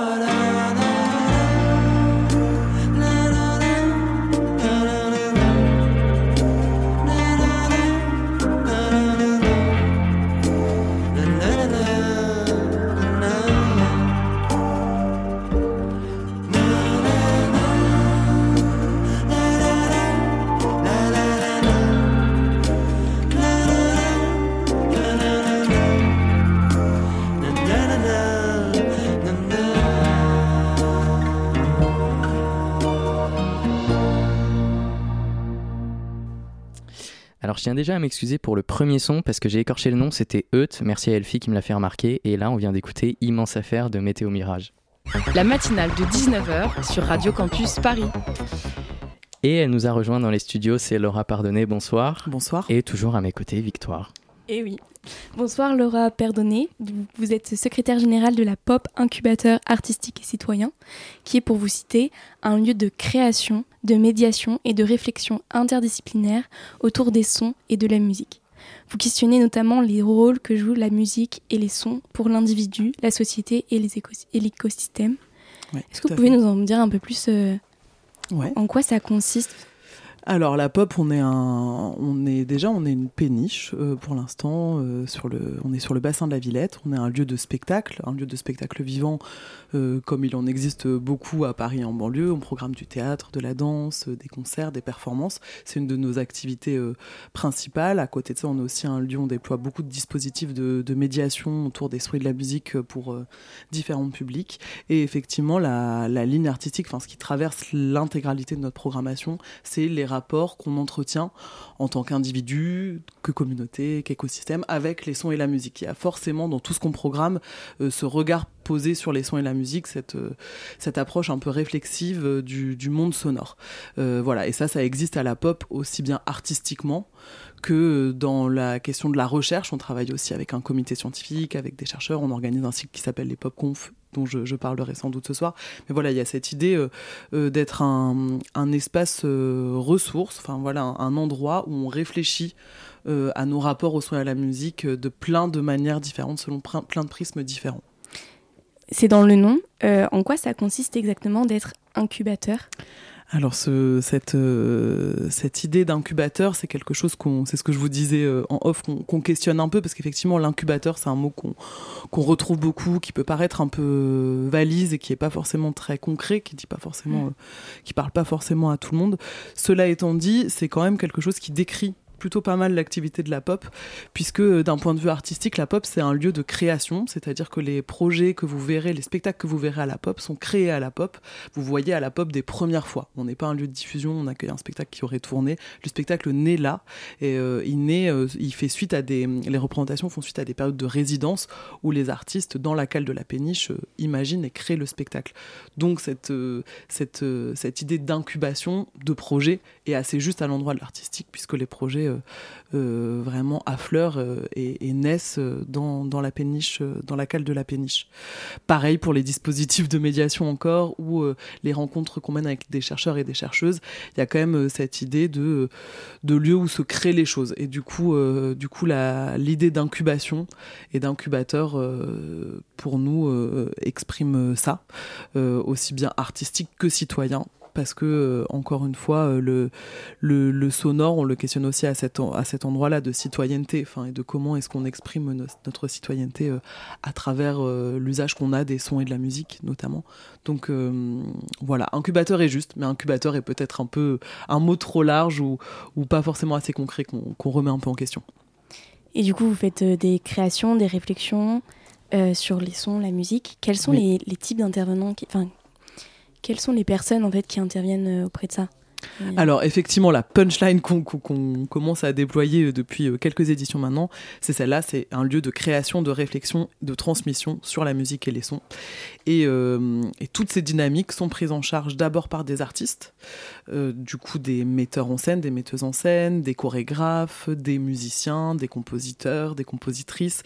Alors je tiens déjà à m'excuser pour le premier son parce que j'ai écorché le nom, c'était Eut, merci à Elfie qui me l'a fait remarquer, et là on vient d'écouter Immense Affaire de Météo Mirage. La matinale de 19h sur Radio Campus Paris. Et elle nous a rejoint dans les studios, c'est Laura Pardonné, bonsoir. Bonsoir. Et toujours à mes côtés, Victoire. Eh oui. Bonsoir Laura Perdonné, vous êtes secrétaire générale de la Pop Incubateur Artistique et Citoyen, qui est pour vous citer un lieu de création, de médiation et de réflexion interdisciplinaire autour des sons et de la musique. Vous questionnez notamment les rôles que jouent la musique et les sons pour l'individu, la société et l'écosystème. Est-ce que vous pouvez nous en dire un peu plus euh, en quoi ça consiste? Alors la pop, on est un, on est déjà, on est une péniche euh, pour l'instant. Euh, sur le, on est sur le bassin de la Villette. On est un lieu de spectacle, un lieu de spectacle vivant, euh, comme il en existe beaucoup à Paris en banlieue. On programme du théâtre, de la danse, des concerts, des performances. C'est une de nos activités principales. À côté de ça, on est aussi un lieu où on déploie beaucoup de dispositifs de, médiation autour des soins de la musique pour différents publics. Et effectivement, la, ligne artistique, enfin ce qui traverse l'intégralité de notre programmation, c'est les rapport qu'on entretient en tant qu'individu, que communauté, qu'écosystème, avec les sons et la musique. Il y a forcément dans tout ce qu'on programme euh, ce regard posé sur les sons et la musique, cette, euh, cette approche un peu réflexive euh, du, monde sonore. voilà, et ça, ça existe à la pop aussi bien artistiquement que dans la question de la recherche, on travaille aussi avec un comité scientifique, avec des chercheurs, on organise un cycle qui s'appelle les Pop Conf dont je, parlerai sans doute ce soir. Mais voilà, il y a cette idée euh, euh, d'être un, espace euh, ressource, enfin voilà, un, endroit où on réfléchit à nos rapports au son et à la musique de plein de manières différentes, selon plein de prismes différents. C'est dans le nom. en quoi ça consiste exactement d'être incubateur? Alors ce, cette, euh, cette idée d'incubateur, c'est quelque chose qu'on, c'est ce que je vous disais euh, en off, qu'on, questionne un peu parce qu'effectivement l'incubateur, c'est un mot qu'on, qu'on retrouve beaucoup, qui peut paraître un peu valise et qui est pas forcément très concret, qui dit pas forcément, mmh. euh, qui parle pas forcément à tout le monde. Cela étant dit, c'est quand même quelque chose qui décrit plutôt pas mal l'activité de la pop, puisque euh, d'un point de vue artistique, la pop c'est un lieu de création, c'est-à-dire que les projets que vous verrez, les spectacles que vous verrez à la pop sont créés à la pop. Vous voyez à la pop des premières fois. On n'est pas un lieu de diffusion, on accueille un spectacle qui aurait tourné. Le spectacle naît là et euh, il naît, euh, il fait suite à des, les représentations font suite à des périodes de résidence où les artistes dans la cale de la péniche imaginent et créent le spectacle. Donc cette cette cette idée d'incubation de projet est assez juste à l'endroit de l'artistique puisque les projets vraiment affleurent euh, et, naissent dans, la péniche, dans la cale de la péniche. Pareil pour les dispositifs de médiation encore, ou les rencontres qu'on mène avec des chercheurs et des chercheuses, il y a quand même cette idée de, de lieu où se créent les choses. Et du coup, du coup l'idée d'incubation et d'incubateur, pour nous, exprime ça, aussi bien artistique que citoyen parce que, euh, encore une fois, euh, le, le, sonore, on le questionne aussi à cet, à cet endroit-là de citoyenneté, enfin, et de comment est-ce qu'on exprime notre citoyenneté euh, à travers l'usage qu'on a des sons et de la musique, notamment. Donc, voilà, incubateur est juste, mais incubateur est peut-être un peu un mot trop large ou, ou pas forcément assez concret qu'on remet un peu en question. Et du coup, vous faites des créations, des réflexions sur les sons, la musique. Quels sont les, les, types d'intervenants qui, quelles sont les personnes en fait qui interviennent euh, auprès de ça? Alors effectivement, la punchline qu'on commence à déployer euh, depuis euh, quelques éditions maintenant, c'est celle-là, c'est un lieu de création, de réflexion, de transmission sur la musique et les sons. Et, euh, toutes ces dynamiques sont prises en charge d'abord par des artistes, du coup des metteurs en scène, des metteuses en scène, des chorégraphes, des musiciens, des compositeurs, des compositrices,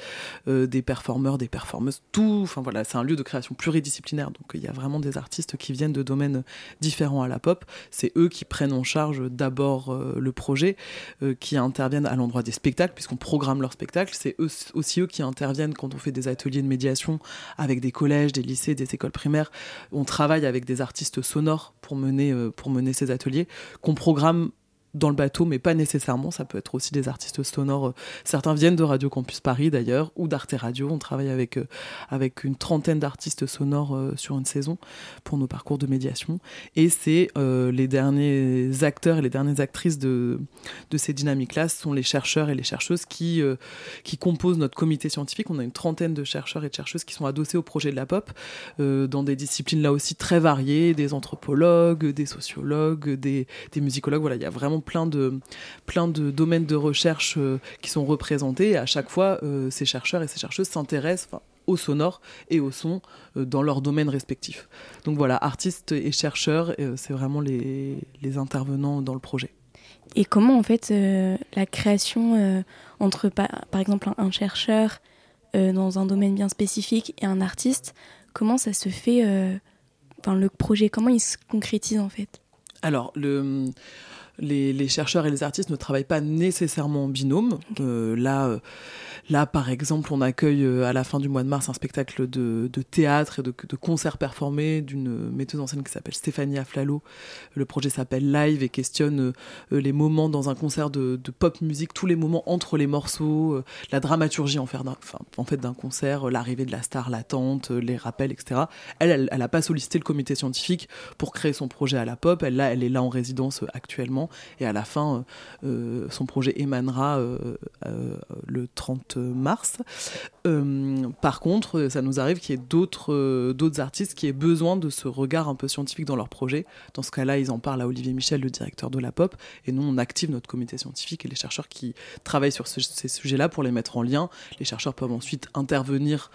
des performeurs, des performeuses, tout. Enfin voilà, c'est un lieu de création pluridisciplinaire, donc il y a vraiment des artistes qui viennent de domaines différents à la pop. C'est eux qui prennent en charge d'abord euh, le projet, euh, qui interviennent à l'endroit des spectacles, puisqu'on programme leurs spectacles. C'est aussi eux qui interviennent quand on fait des ateliers de médiation avec des collèges, des lycées, des écoles primaires. On travaille avec des artistes sonores pour mener, euh, pour mener ces ateliers, qu'on programme dans le bateau, mais pas nécessairement. Ça peut être aussi des artistes sonores. Euh, certains viennent de Radio Campus Paris d'ailleurs, ou d'Arte Radio. On travaille avec, euh, avec une trentaine d'artistes sonores euh, sur une saison pour nos parcours de médiation. Et c'est les derniers acteurs et les dernières actrices de, de ces dynamiques-là, sont les chercheurs et les chercheuses qui, qui composent notre comité scientifique. On a une trentaine de chercheurs et de chercheuses qui sont adossés au projet de la pop, dans des disciplines là aussi très variées, des anthropologues, des sociologues, des, des musicologues. Voilà, il y a vraiment plein de, plein de domaines de recherche qui sont représentés. Et à chaque fois, ces chercheurs et ces chercheuses s'intéressent au sonore et au son dans leurs domaines respectifs. Donc voilà, artistes et chercheurs, c'est vraiment les, les, intervenants dans le projet. Et comment en fait la création entre par, par, exemple un, chercheur dans un domaine bien spécifique et un artiste, comment ça se fait Enfin, le projet, comment il se concrétise en fait? Alors, le, les, les, chercheurs et les artistes ne travaillent pas nécessairement en binôme. Euh, là, euh, Là, par exemple, on accueille euh, à la fin du mois de mars un spectacle de, théâtre et de, de concerts performés d'une metteuse en scène qui s'appelle Stéphanie Aflalo. Le projet s'appelle Live et questionne les moments dans un concert de, pop musique, tous les moments entre les morceaux, la dramaturgie en, en fait d'un concert, l'arrivée de la star, l'attente, les rappels, etc. Elle, elle n'a pas sollicité le comité scientifique pour créer son projet à la pop. Elle, là, elle est là en résidence actuellement et à la fin, son projet émanera le 30 mars. Euh, par contre, ça nous arrive qu'il y ait d'autres euh, d'autres artistes qui aient besoin de ce regard un peu scientifique dans leur projet. Dans ce cas-là, ils en parlent à Olivier Michel, le directeur de la pop, et nous, on active notre comité scientifique et les chercheurs qui travaillent sur ces sujets-là pour les mettre en lien. Les chercheurs peuvent ensuite intervenir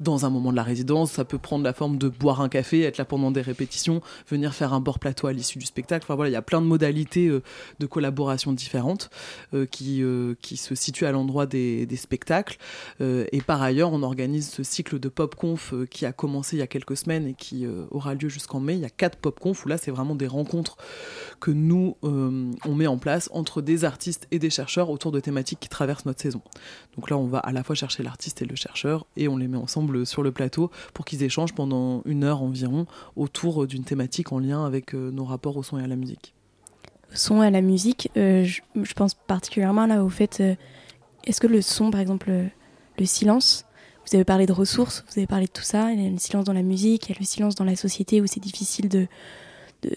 dans un moment de la résidence. Ça peut prendre la forme de boire un café, être là pendant des répétitions, venir faire un bord plateau à l'issue du spectacle. Enfin voilà, il y a plein de modalités euh, de collaboration différentes euh, qui, euh, qui se situent à l'endroit des, spectacles. et par ailleurs, on organise ce cycle de pop conf qui a commencé il y a quelques semaines et qui aura lieu jusqu'en mai. Il y a quatre pop conf où là, c'est vraiment des rencontres que nous, on met en place entre des artistes et des chercheurs autour de thématiques qui traversent notre saison. Donc là, on va à la fois chercher l'artiste et le chercheur et on les met ensemble sur le plateau pour qu'ils échangent pendant une heure environ autour d'une thématique en lien avec euh, nos rapports au son et à la musique. Au son et à la musique, euh, je, pense particulièrement là au fait, euh, est-ce que le son, par exemple, le, silence, vous avez parlé de ressources, vous avez parlé de tout ça, il y a le silence dans la musique, il y a le silence dans la société où c'est difficile de de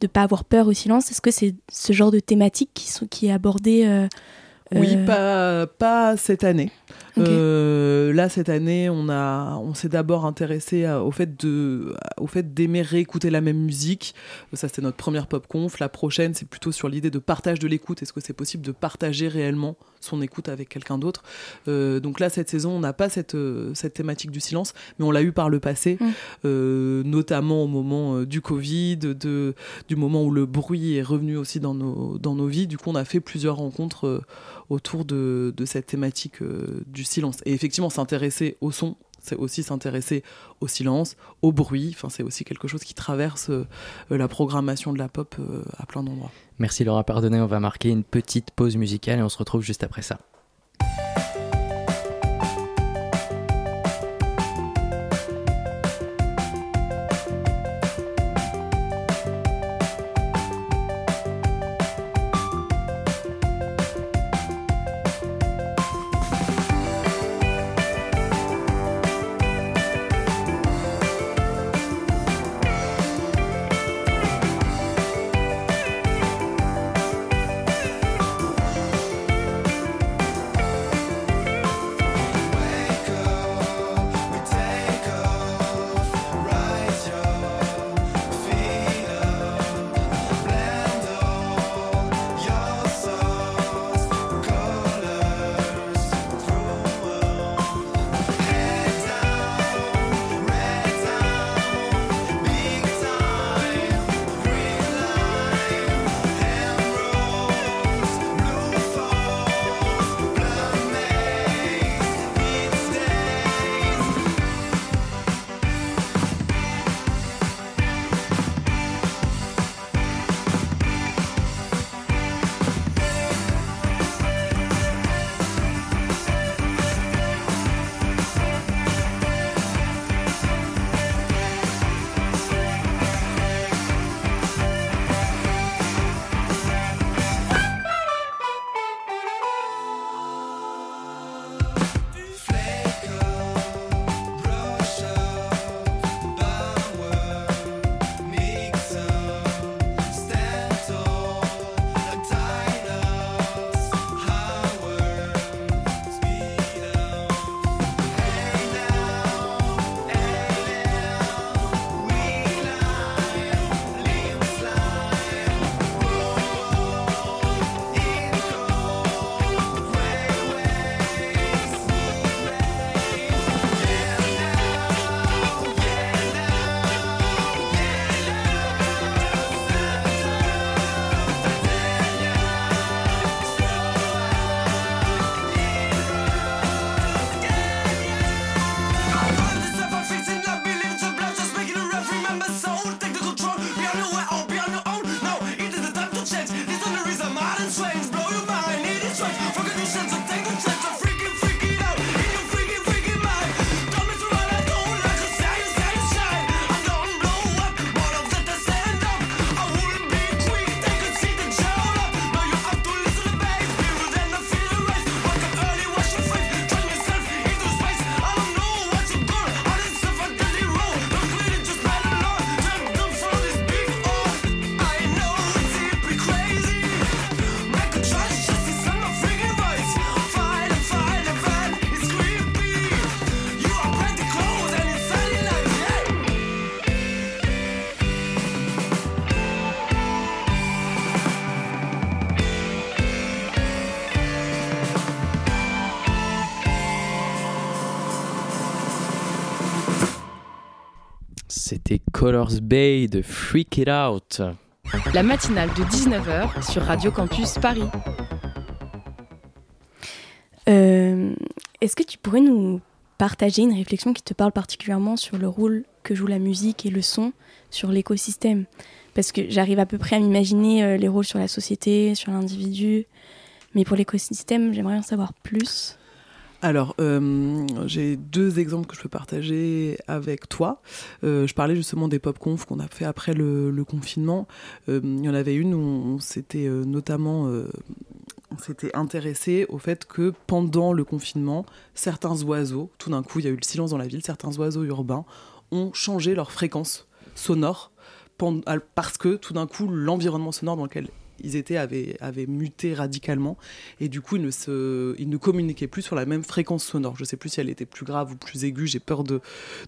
ne pas avoir peur au silence. Est-ce que c'est ce genre de thématique qui, sont, qui est abordé Oui, pas, pas cette année. Euh, là, cette année, on, a, on s'est d'abord intéressé au fait de, au fait d'aimer réécouter la même musique. Ça, c'était notre première pop conf. La prochaine, c'est plutôt sur l'idée de partage de l'écoute. Est-ce que c'est possible de partager réellement son écoute avec quelqu'un d'autre? Euh, Donc là, cette saison, on n'a pas cette, euh, cette thématique du silence, mais on l'a eu par le passé, mm. notamment au moment du Covid, de, du moment où le bruit est revenu aussi dans nos, dans nos vies. Du coup, on a fait plusieurs rencontres autour de, cette thématique du silence. Et effectivement, s'intéresser au son, c'est aussi s'intéresser au silence, au bruit. C'est aussi quelque chose qui traverse euh, la programmation de la pop euh, à plein d'endroits. Merci Laura Pardonnet. On va marquer une petite pause musicale et on se retrouve juste après ça. Colors Bay de Freak It Out. La matinale de 19h sur Radio Campus Paris. Euh, Est-ce que tu pourrais nous partager une réflexion qui te parle particulièrement sur le rôle que joue la musique et le son sur l'écosystème? Parce que j'arrive à peu près à m'imaginer euh, les rôles sur la société, sur l'individu, mais pour l'écosystème, j'aimerais en savoir plus. Alors, euh, j'ai deux exemples que je peux partager avec toi. Euh, je parlais justement des pop-conf qu'on a fait après le, confinement. Euh, il y en avait une où on s'était notamment on s'était intéressé au fait que pendant le confinement, certains oiseaux, tout d'un coup, il y a eu le silence dans la ville, certains oiseaux urbains ont changé leur fréquence sonore parce que tout d'un coup, l'environnement sonore dans lequel ils étaient avaient, avaient muté radicalement et du coup ils ne, se, ils ne communiquaient plus sur la même fréquence sonore. Je sais plus si elle était plus grave ou plus aiguë, j'ai peur de,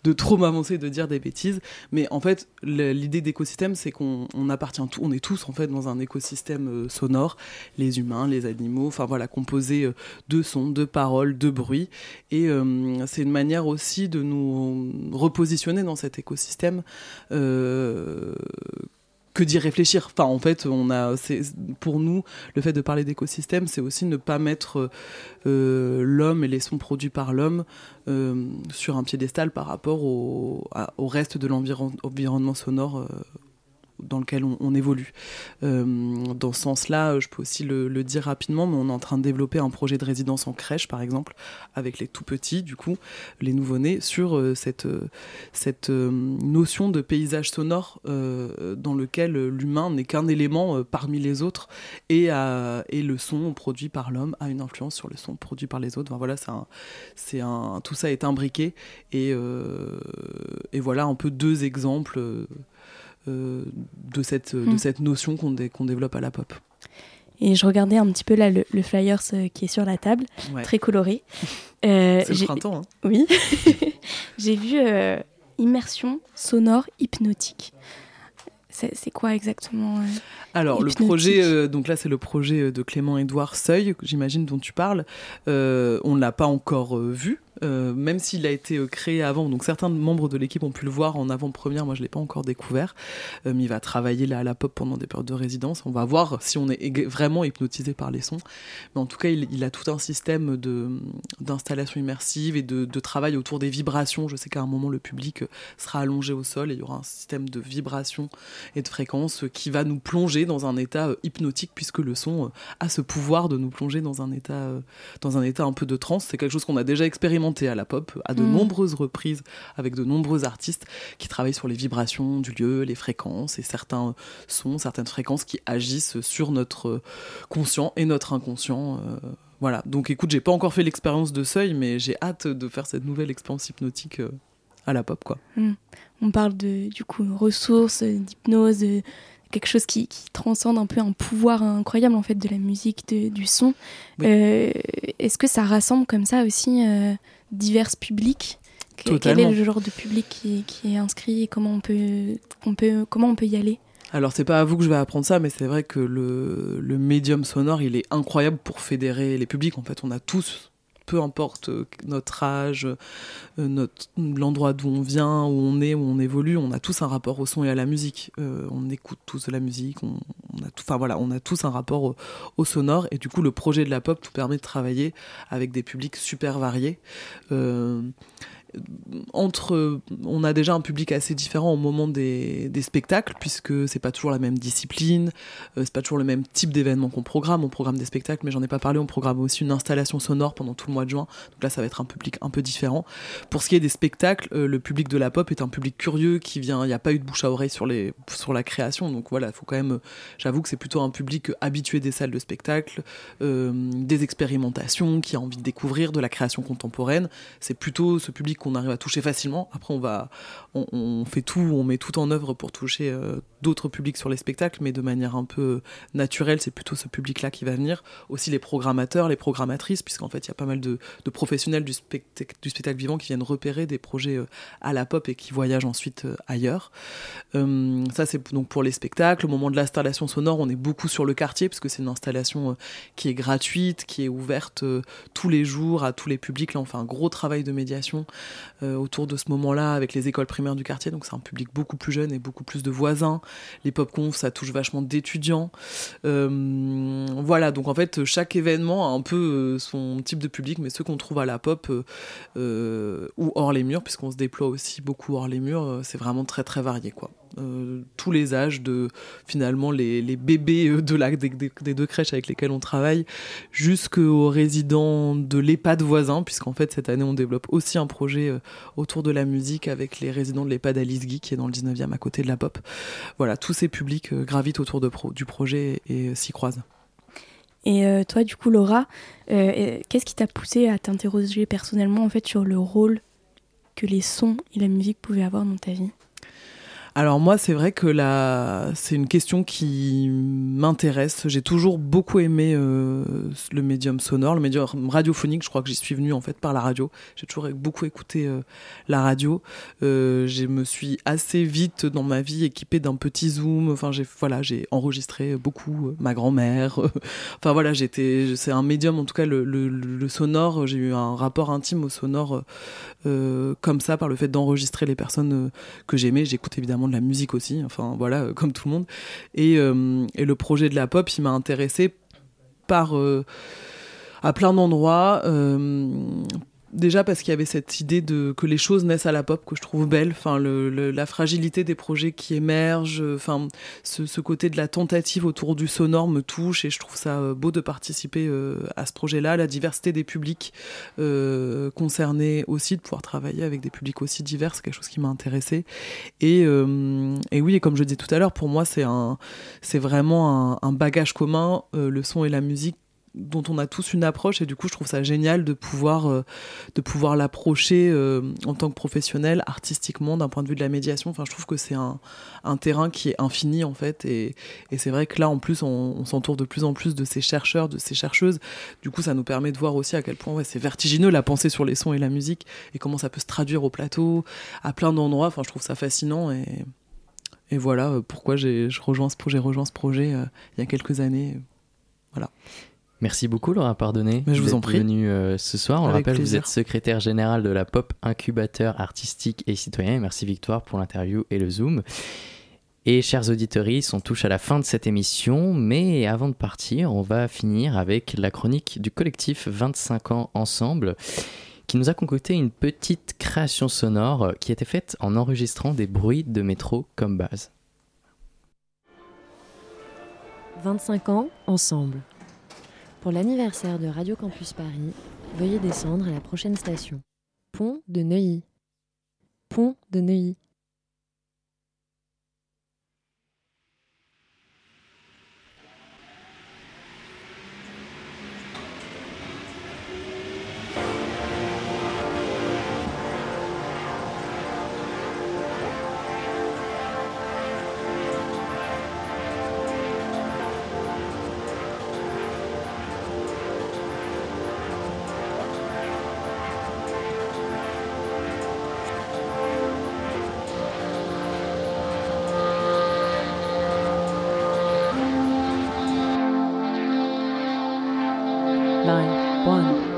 de trop m'avancer, de dire des bêtises, mais en fait l'idée d'écosystème c'est qu'on on appartient, on est tous en fait dans un écosystème euh, sonore, les humains, les animaux, enfin voilà, composé euh, de sons, de paroles, de bruits et euh, c'est une manière aussi de nous repositionner dans cet écosystème. Que d'y réfléchir. Enfin, en fait, on a, pour nous, le fait de parler d'écosystème, c'est aussi ne pas mettre euh, l'homme et les sons produits par l'homme euh, sur un piédestal par rapport au, à- au reste de l'environ- environnement sonore euh, dans lequel on, évolue. Euh, dans ce sens-là, je peux aussi le, dire rapidement, mais on est en train de développer un projet de résidence en crèche, par exemple, avec les tout petits, du coup, les nouveau-nés, sur euh, cette, euh, cette notion de paysage sonore dans lequel l'humain n'est qu'un élément parmi les autres et, et le son produit par l'homme a une influence sur le son produit par les autres. Voilà, un, un, tout ça est imbriqué et, et voilà un peu deux exemples de, cette, de Hmm. cette notion qu'on dé- développe à la pop. Et je regardais un petit peu là le, le flyers euh, qui est sur la table, Ouais. très coloré. Euh, C'est le printemps. hein. Oui. J'ai vu euh, immersion sonore hypnotique. C'est quoi exactement euh Alors, le projet, euh, donc là, c'est le projet euh, de Clément-Édouard Seuil, que j'imagine dont tu parles. Euh, on ne l'a pas encore euh, vu, euh, même s'il a été euh, créé avant. Donc, certains membres de l'équipe ont pu le voir en avant-première. Moi, je ne l'ai pas encore découvert. Euh, mais il va travailler là à la pop pendant des périodes de résidence. On va voir si on est vraiment hypnotisé par les sons. Mais en tout cas, il, a tout un système d'installation immersive et de, de travail autour des vibrations. Je sais qu'à un moment, le public sera allongé au sol et il y aura un système de vibrations et de fréquences qui va nous plonger dans un état hypnotique puisque le son a ce pouvoir de nous plonger dans un état dans un état un peu de transe c'est quelque chose qu'on a déjà expérimenté à la pop à de Mm. nombreuses reprises avec de nombreux artistes qui travaillent sur les vibrations du lieu les fréquences et certains sons certaines fréquences qui agissent sur notre conscient et notre inconscient euh, voilà donc écoute j'ai pas encore fait l'expérience de seuil mais j'ai hâte de faire cette nouvelle expérience hypnotique euh, à la pop quoi On parle de du coup ressources, d'hypnose, quelque chose qui, qui transcende un peu un pouvoir incroyable en fait de la musique, de- du son. Oui. Euh, Est-ce que ça rassemble comme ça aussi euh, divers publics. Que- Quel est le genre de public qui, qui est inscrit et comment on peut, on peut, comment on peut y aller? Alors c'est pas à vous que je vais apprendre ça, mais c'est vrai que le, le médium sonore, il est incroyable pour fédérer les publics. En fait, on a tous, peu importe euh, notre âge, euh, l'endroit d'où on vient, où on est, où on évolue, on a tous un rapport au son et à la musique. Euh, on écoute tous de la musique, on, a tous un rapport au, sonore. Et du coup, le projet de la pop nous permet de travailler avec des publics super variés. Entre, on a déjà un public assez différent au moment des, spectacles, puisque c'est pas toujours la même discipline, euh, c'est pas toujours le même type d'événement qu'on programme. On programme des spectacles, mais j'en ai pas parlé, on programme aussi une installation sonore pendant tout le mois de juin. Donc là, ça va être un public un peu différent. Pour ce qui est des spectacles, euh, le public de la pop est un public curieux qui vient, il n'y a pas eu de bouche à oreille sur, les, sur la création. Donc voilà, il faut quand même, j'avoue que c'est plutôt un public habitué des salles de spectacle, euh, des expérimentations, qui a envie de découvrir de la création contemporaine. C'est plutôt ce public qu'on arrive à toucher facilement. Après, on va, on, fait tout, on met tout en œuvre pour toucher euh, d'autres publics sur les spectacles, mais de manière un peu naturelle, c'est plutôt ce public-là qui va venir. Aussi les programmateurs, les programmatrices, puisqu'en fait, il y a pas mal de, professionnels du, spectacle vivant qui viennent repérer des projets euh, à la pop et qui voyagent ensuite euh, ailleurs. Euh, ça, c'est donc pour les spectacles. Au moment de l'installation sonore, on est beaucoup sur le quartier, puisque c'est une installation qui est gratuite, qui est ouverte tous les jours à tous les publics. Là, on fait un gros travail de médiation autour de ce moment-là avec les écoles primaires du quartier, donc c'est un public beaucoup plus jeune et beaucoup plus de voisins. Les pop conf, ça touche vachement d'étudiants. Euh, voilà, donc en fait, chaque événement a un peu euh, son type de public, mais ceux qu'on trouve à la pop euh, ou hors les murs, puisqu'on se déploie aussi beaucoup hors les murs, c'est vraiment très très varié, quoi. Euh, tous les âges de finalement les, bébés euh, de la, des, deux crèches avec lesquelles on travaille jusqu'aux résidents de l'EHPAD voisin puisqu'en fait cette année on développe aussi un projet euh, autour de la musique avec les résidents de l'EHPAD Alice Guy qui est dans le 19e à côté de la pop. Voilà tous ces publics gravitent autour de du projet et s'y croisent. Et toi du coup Laura qu'est-ce qui t'a poussé à t'interroger personnellement en fait sur le rôle que les sons et la musique pouvaient avoir dans ta vie? Alors moi, c'est vrai que là, c'est une question qui m'intéresse. J'ai toujours beaucoup aimé euh, le médium sonore, le médium radiophonique. Je crois que j'y suis venue en fait par la radio. J'ai toujours beaucoup écouté euh, la radio. Euh, je me suis assez vite dans ma vie équipée d'un petit zoom. Enfin, j'ai voilà, j'ai enregistré beaucoup ma grand-mère. enfin voilà, j'étais, c'est un médium en tout cas le, le sonore. J'ai eu un rapport intime au sonore comme ça par le fait d'enregistrer les personnes que j'aimais. J'écoute évidemment de la musique aussi, enfin voilà, euh, comme tout le monde. Et, euh, et le projet de la pop, il m'a intéressé par euh, à plein d'endroits déjà parce qu'il y avait cette idée de que les choses naissent à la pop que je trouve belle. Enfin la fragilité des projets qui émergent enfin ce, côté de la tentative autour du sonore me touche et je trouve ça euh, beau de participer euh, à ce projet là la diversité des publics euh, concernés aussi de pouvoir travailler avec des publics aussi divers c'est quelque chose qui m'a intéressé et, oui et comme je disais tout à l'heure pour moi c'est un c'est vraiment un bagage commun le son et la musique dont on a tous une approche et du coup je trouve ça génial de pouvoir euh, de pouvoir l'approcher euh, en tant que professionnel artistiquement d'un point de vue de la médiation. Enfin je trouve que c'est un, un, terrain qui est infini en fait et, et c'est vrai que là en plus on, s'entoure de plus en plus de ces chercheurs de ces chercheuses. Du coup ça nous permet de voir aussi à quel point ouais, c'est vertigineux la pensée sur les sons et la musique et comment ça peut se traduire au plateau à plein d'endroits. Enfin je trouve ça fascinant et et voilà euh, pourquoi j'ai rejoint ce projet rejoint ce projet il y a quelques années voilà Merci beaucoup Laura Pardonné. Mais je vous en prie. venue euh, ce soir. On le rappelle, vous êtes secrétaire général de la Pop Incubateur artistique et citoyen. merci Victoire pour l'interview et le Zoom. Et chers auditeurs, on touche à la fin de cette émission, mais avant de partir, on va finir avec la chronique du collectif 25 ans ensemble, qui nous a concocté une petite création sonore qui était faite en enregistrant des bruits de métro comme base. 25 ans ensemble. Pour l'anniversaire de Radio Campus Paris, veuillez descendre à la prochaine station. Pont de Neuilly. Pont de Neuilly. nine, one.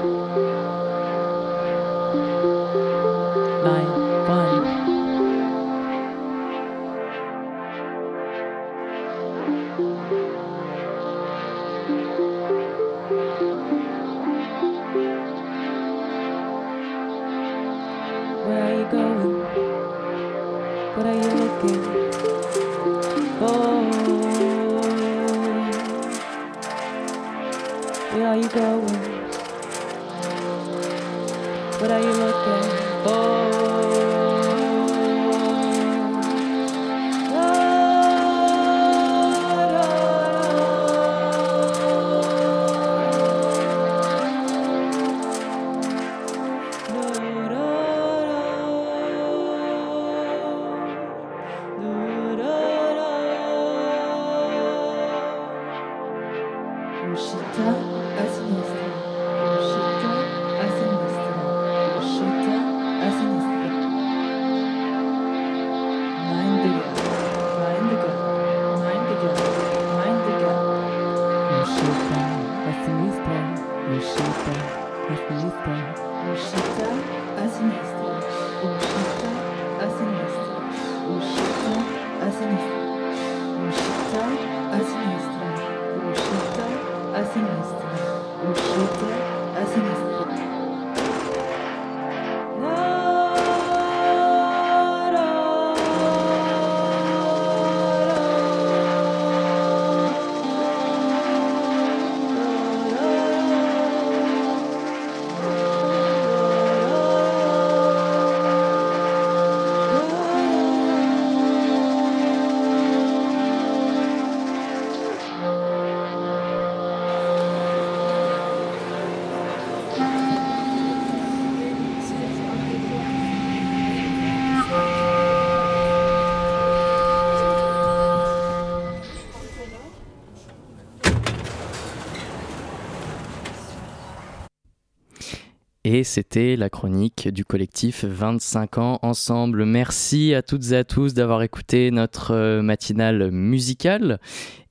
Et c'était la chronique du collectif 25 ans ensemble. Merci à toutes et à tous d'avoir écouté notre euh, matinale musicale.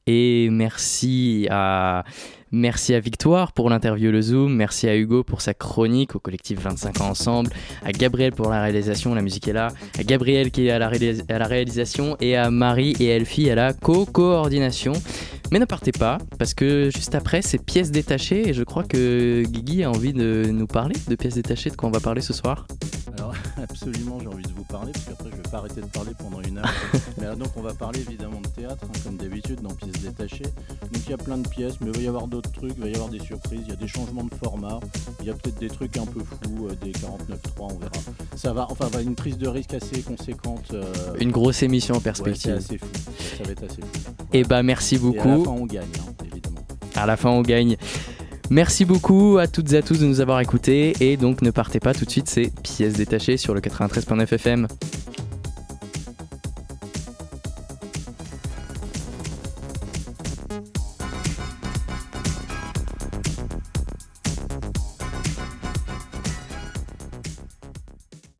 Et merci à Merci à Victoire pour l'interview Le Zoom, merci à Hugo pour sa chronique au collectif 25 ans ensemble, à Gabriel pour la réalisation, la musique est là, à Gabriel qui est à la, à la réalisation et à Marie et Elfie à la co-coordination. Mais ne partez pas, parce que juste après, c'est pièces détachées, et je crois que Guigui a envie de nous parler de pièces détachées, de quoi on va parler ce soir. Alors, absolument, j'ai envie de vous parler, parce qu'après, je vais pas arrêter de parler pendant une heure. mais donc, on va parler évidemment de théâtre, hein, comme d'habitude, dans pièces détachées. Donc, il y a plein de pièces, mais il va y avoir d'autres trucs, il va y avoir des surprises, il y a des changements de format, il y a peut-être des trucs un peu fous, euh, des 49.3, on verra. Ça va, enfin, va une prise de risque assez conséquente. Euh, une grosse émission en perspective. c'est assez fou, ça va être assez fou. Et eh bah, merci beaucoup la fin, on gagne, hein, évidemment. À la fin, on gagne. Merci beaucoup à toutes et à tous de nous avoir écoutés. Et donc, ne partez pas tout de suite, c'est pièces détachées sur le 93.9 FM.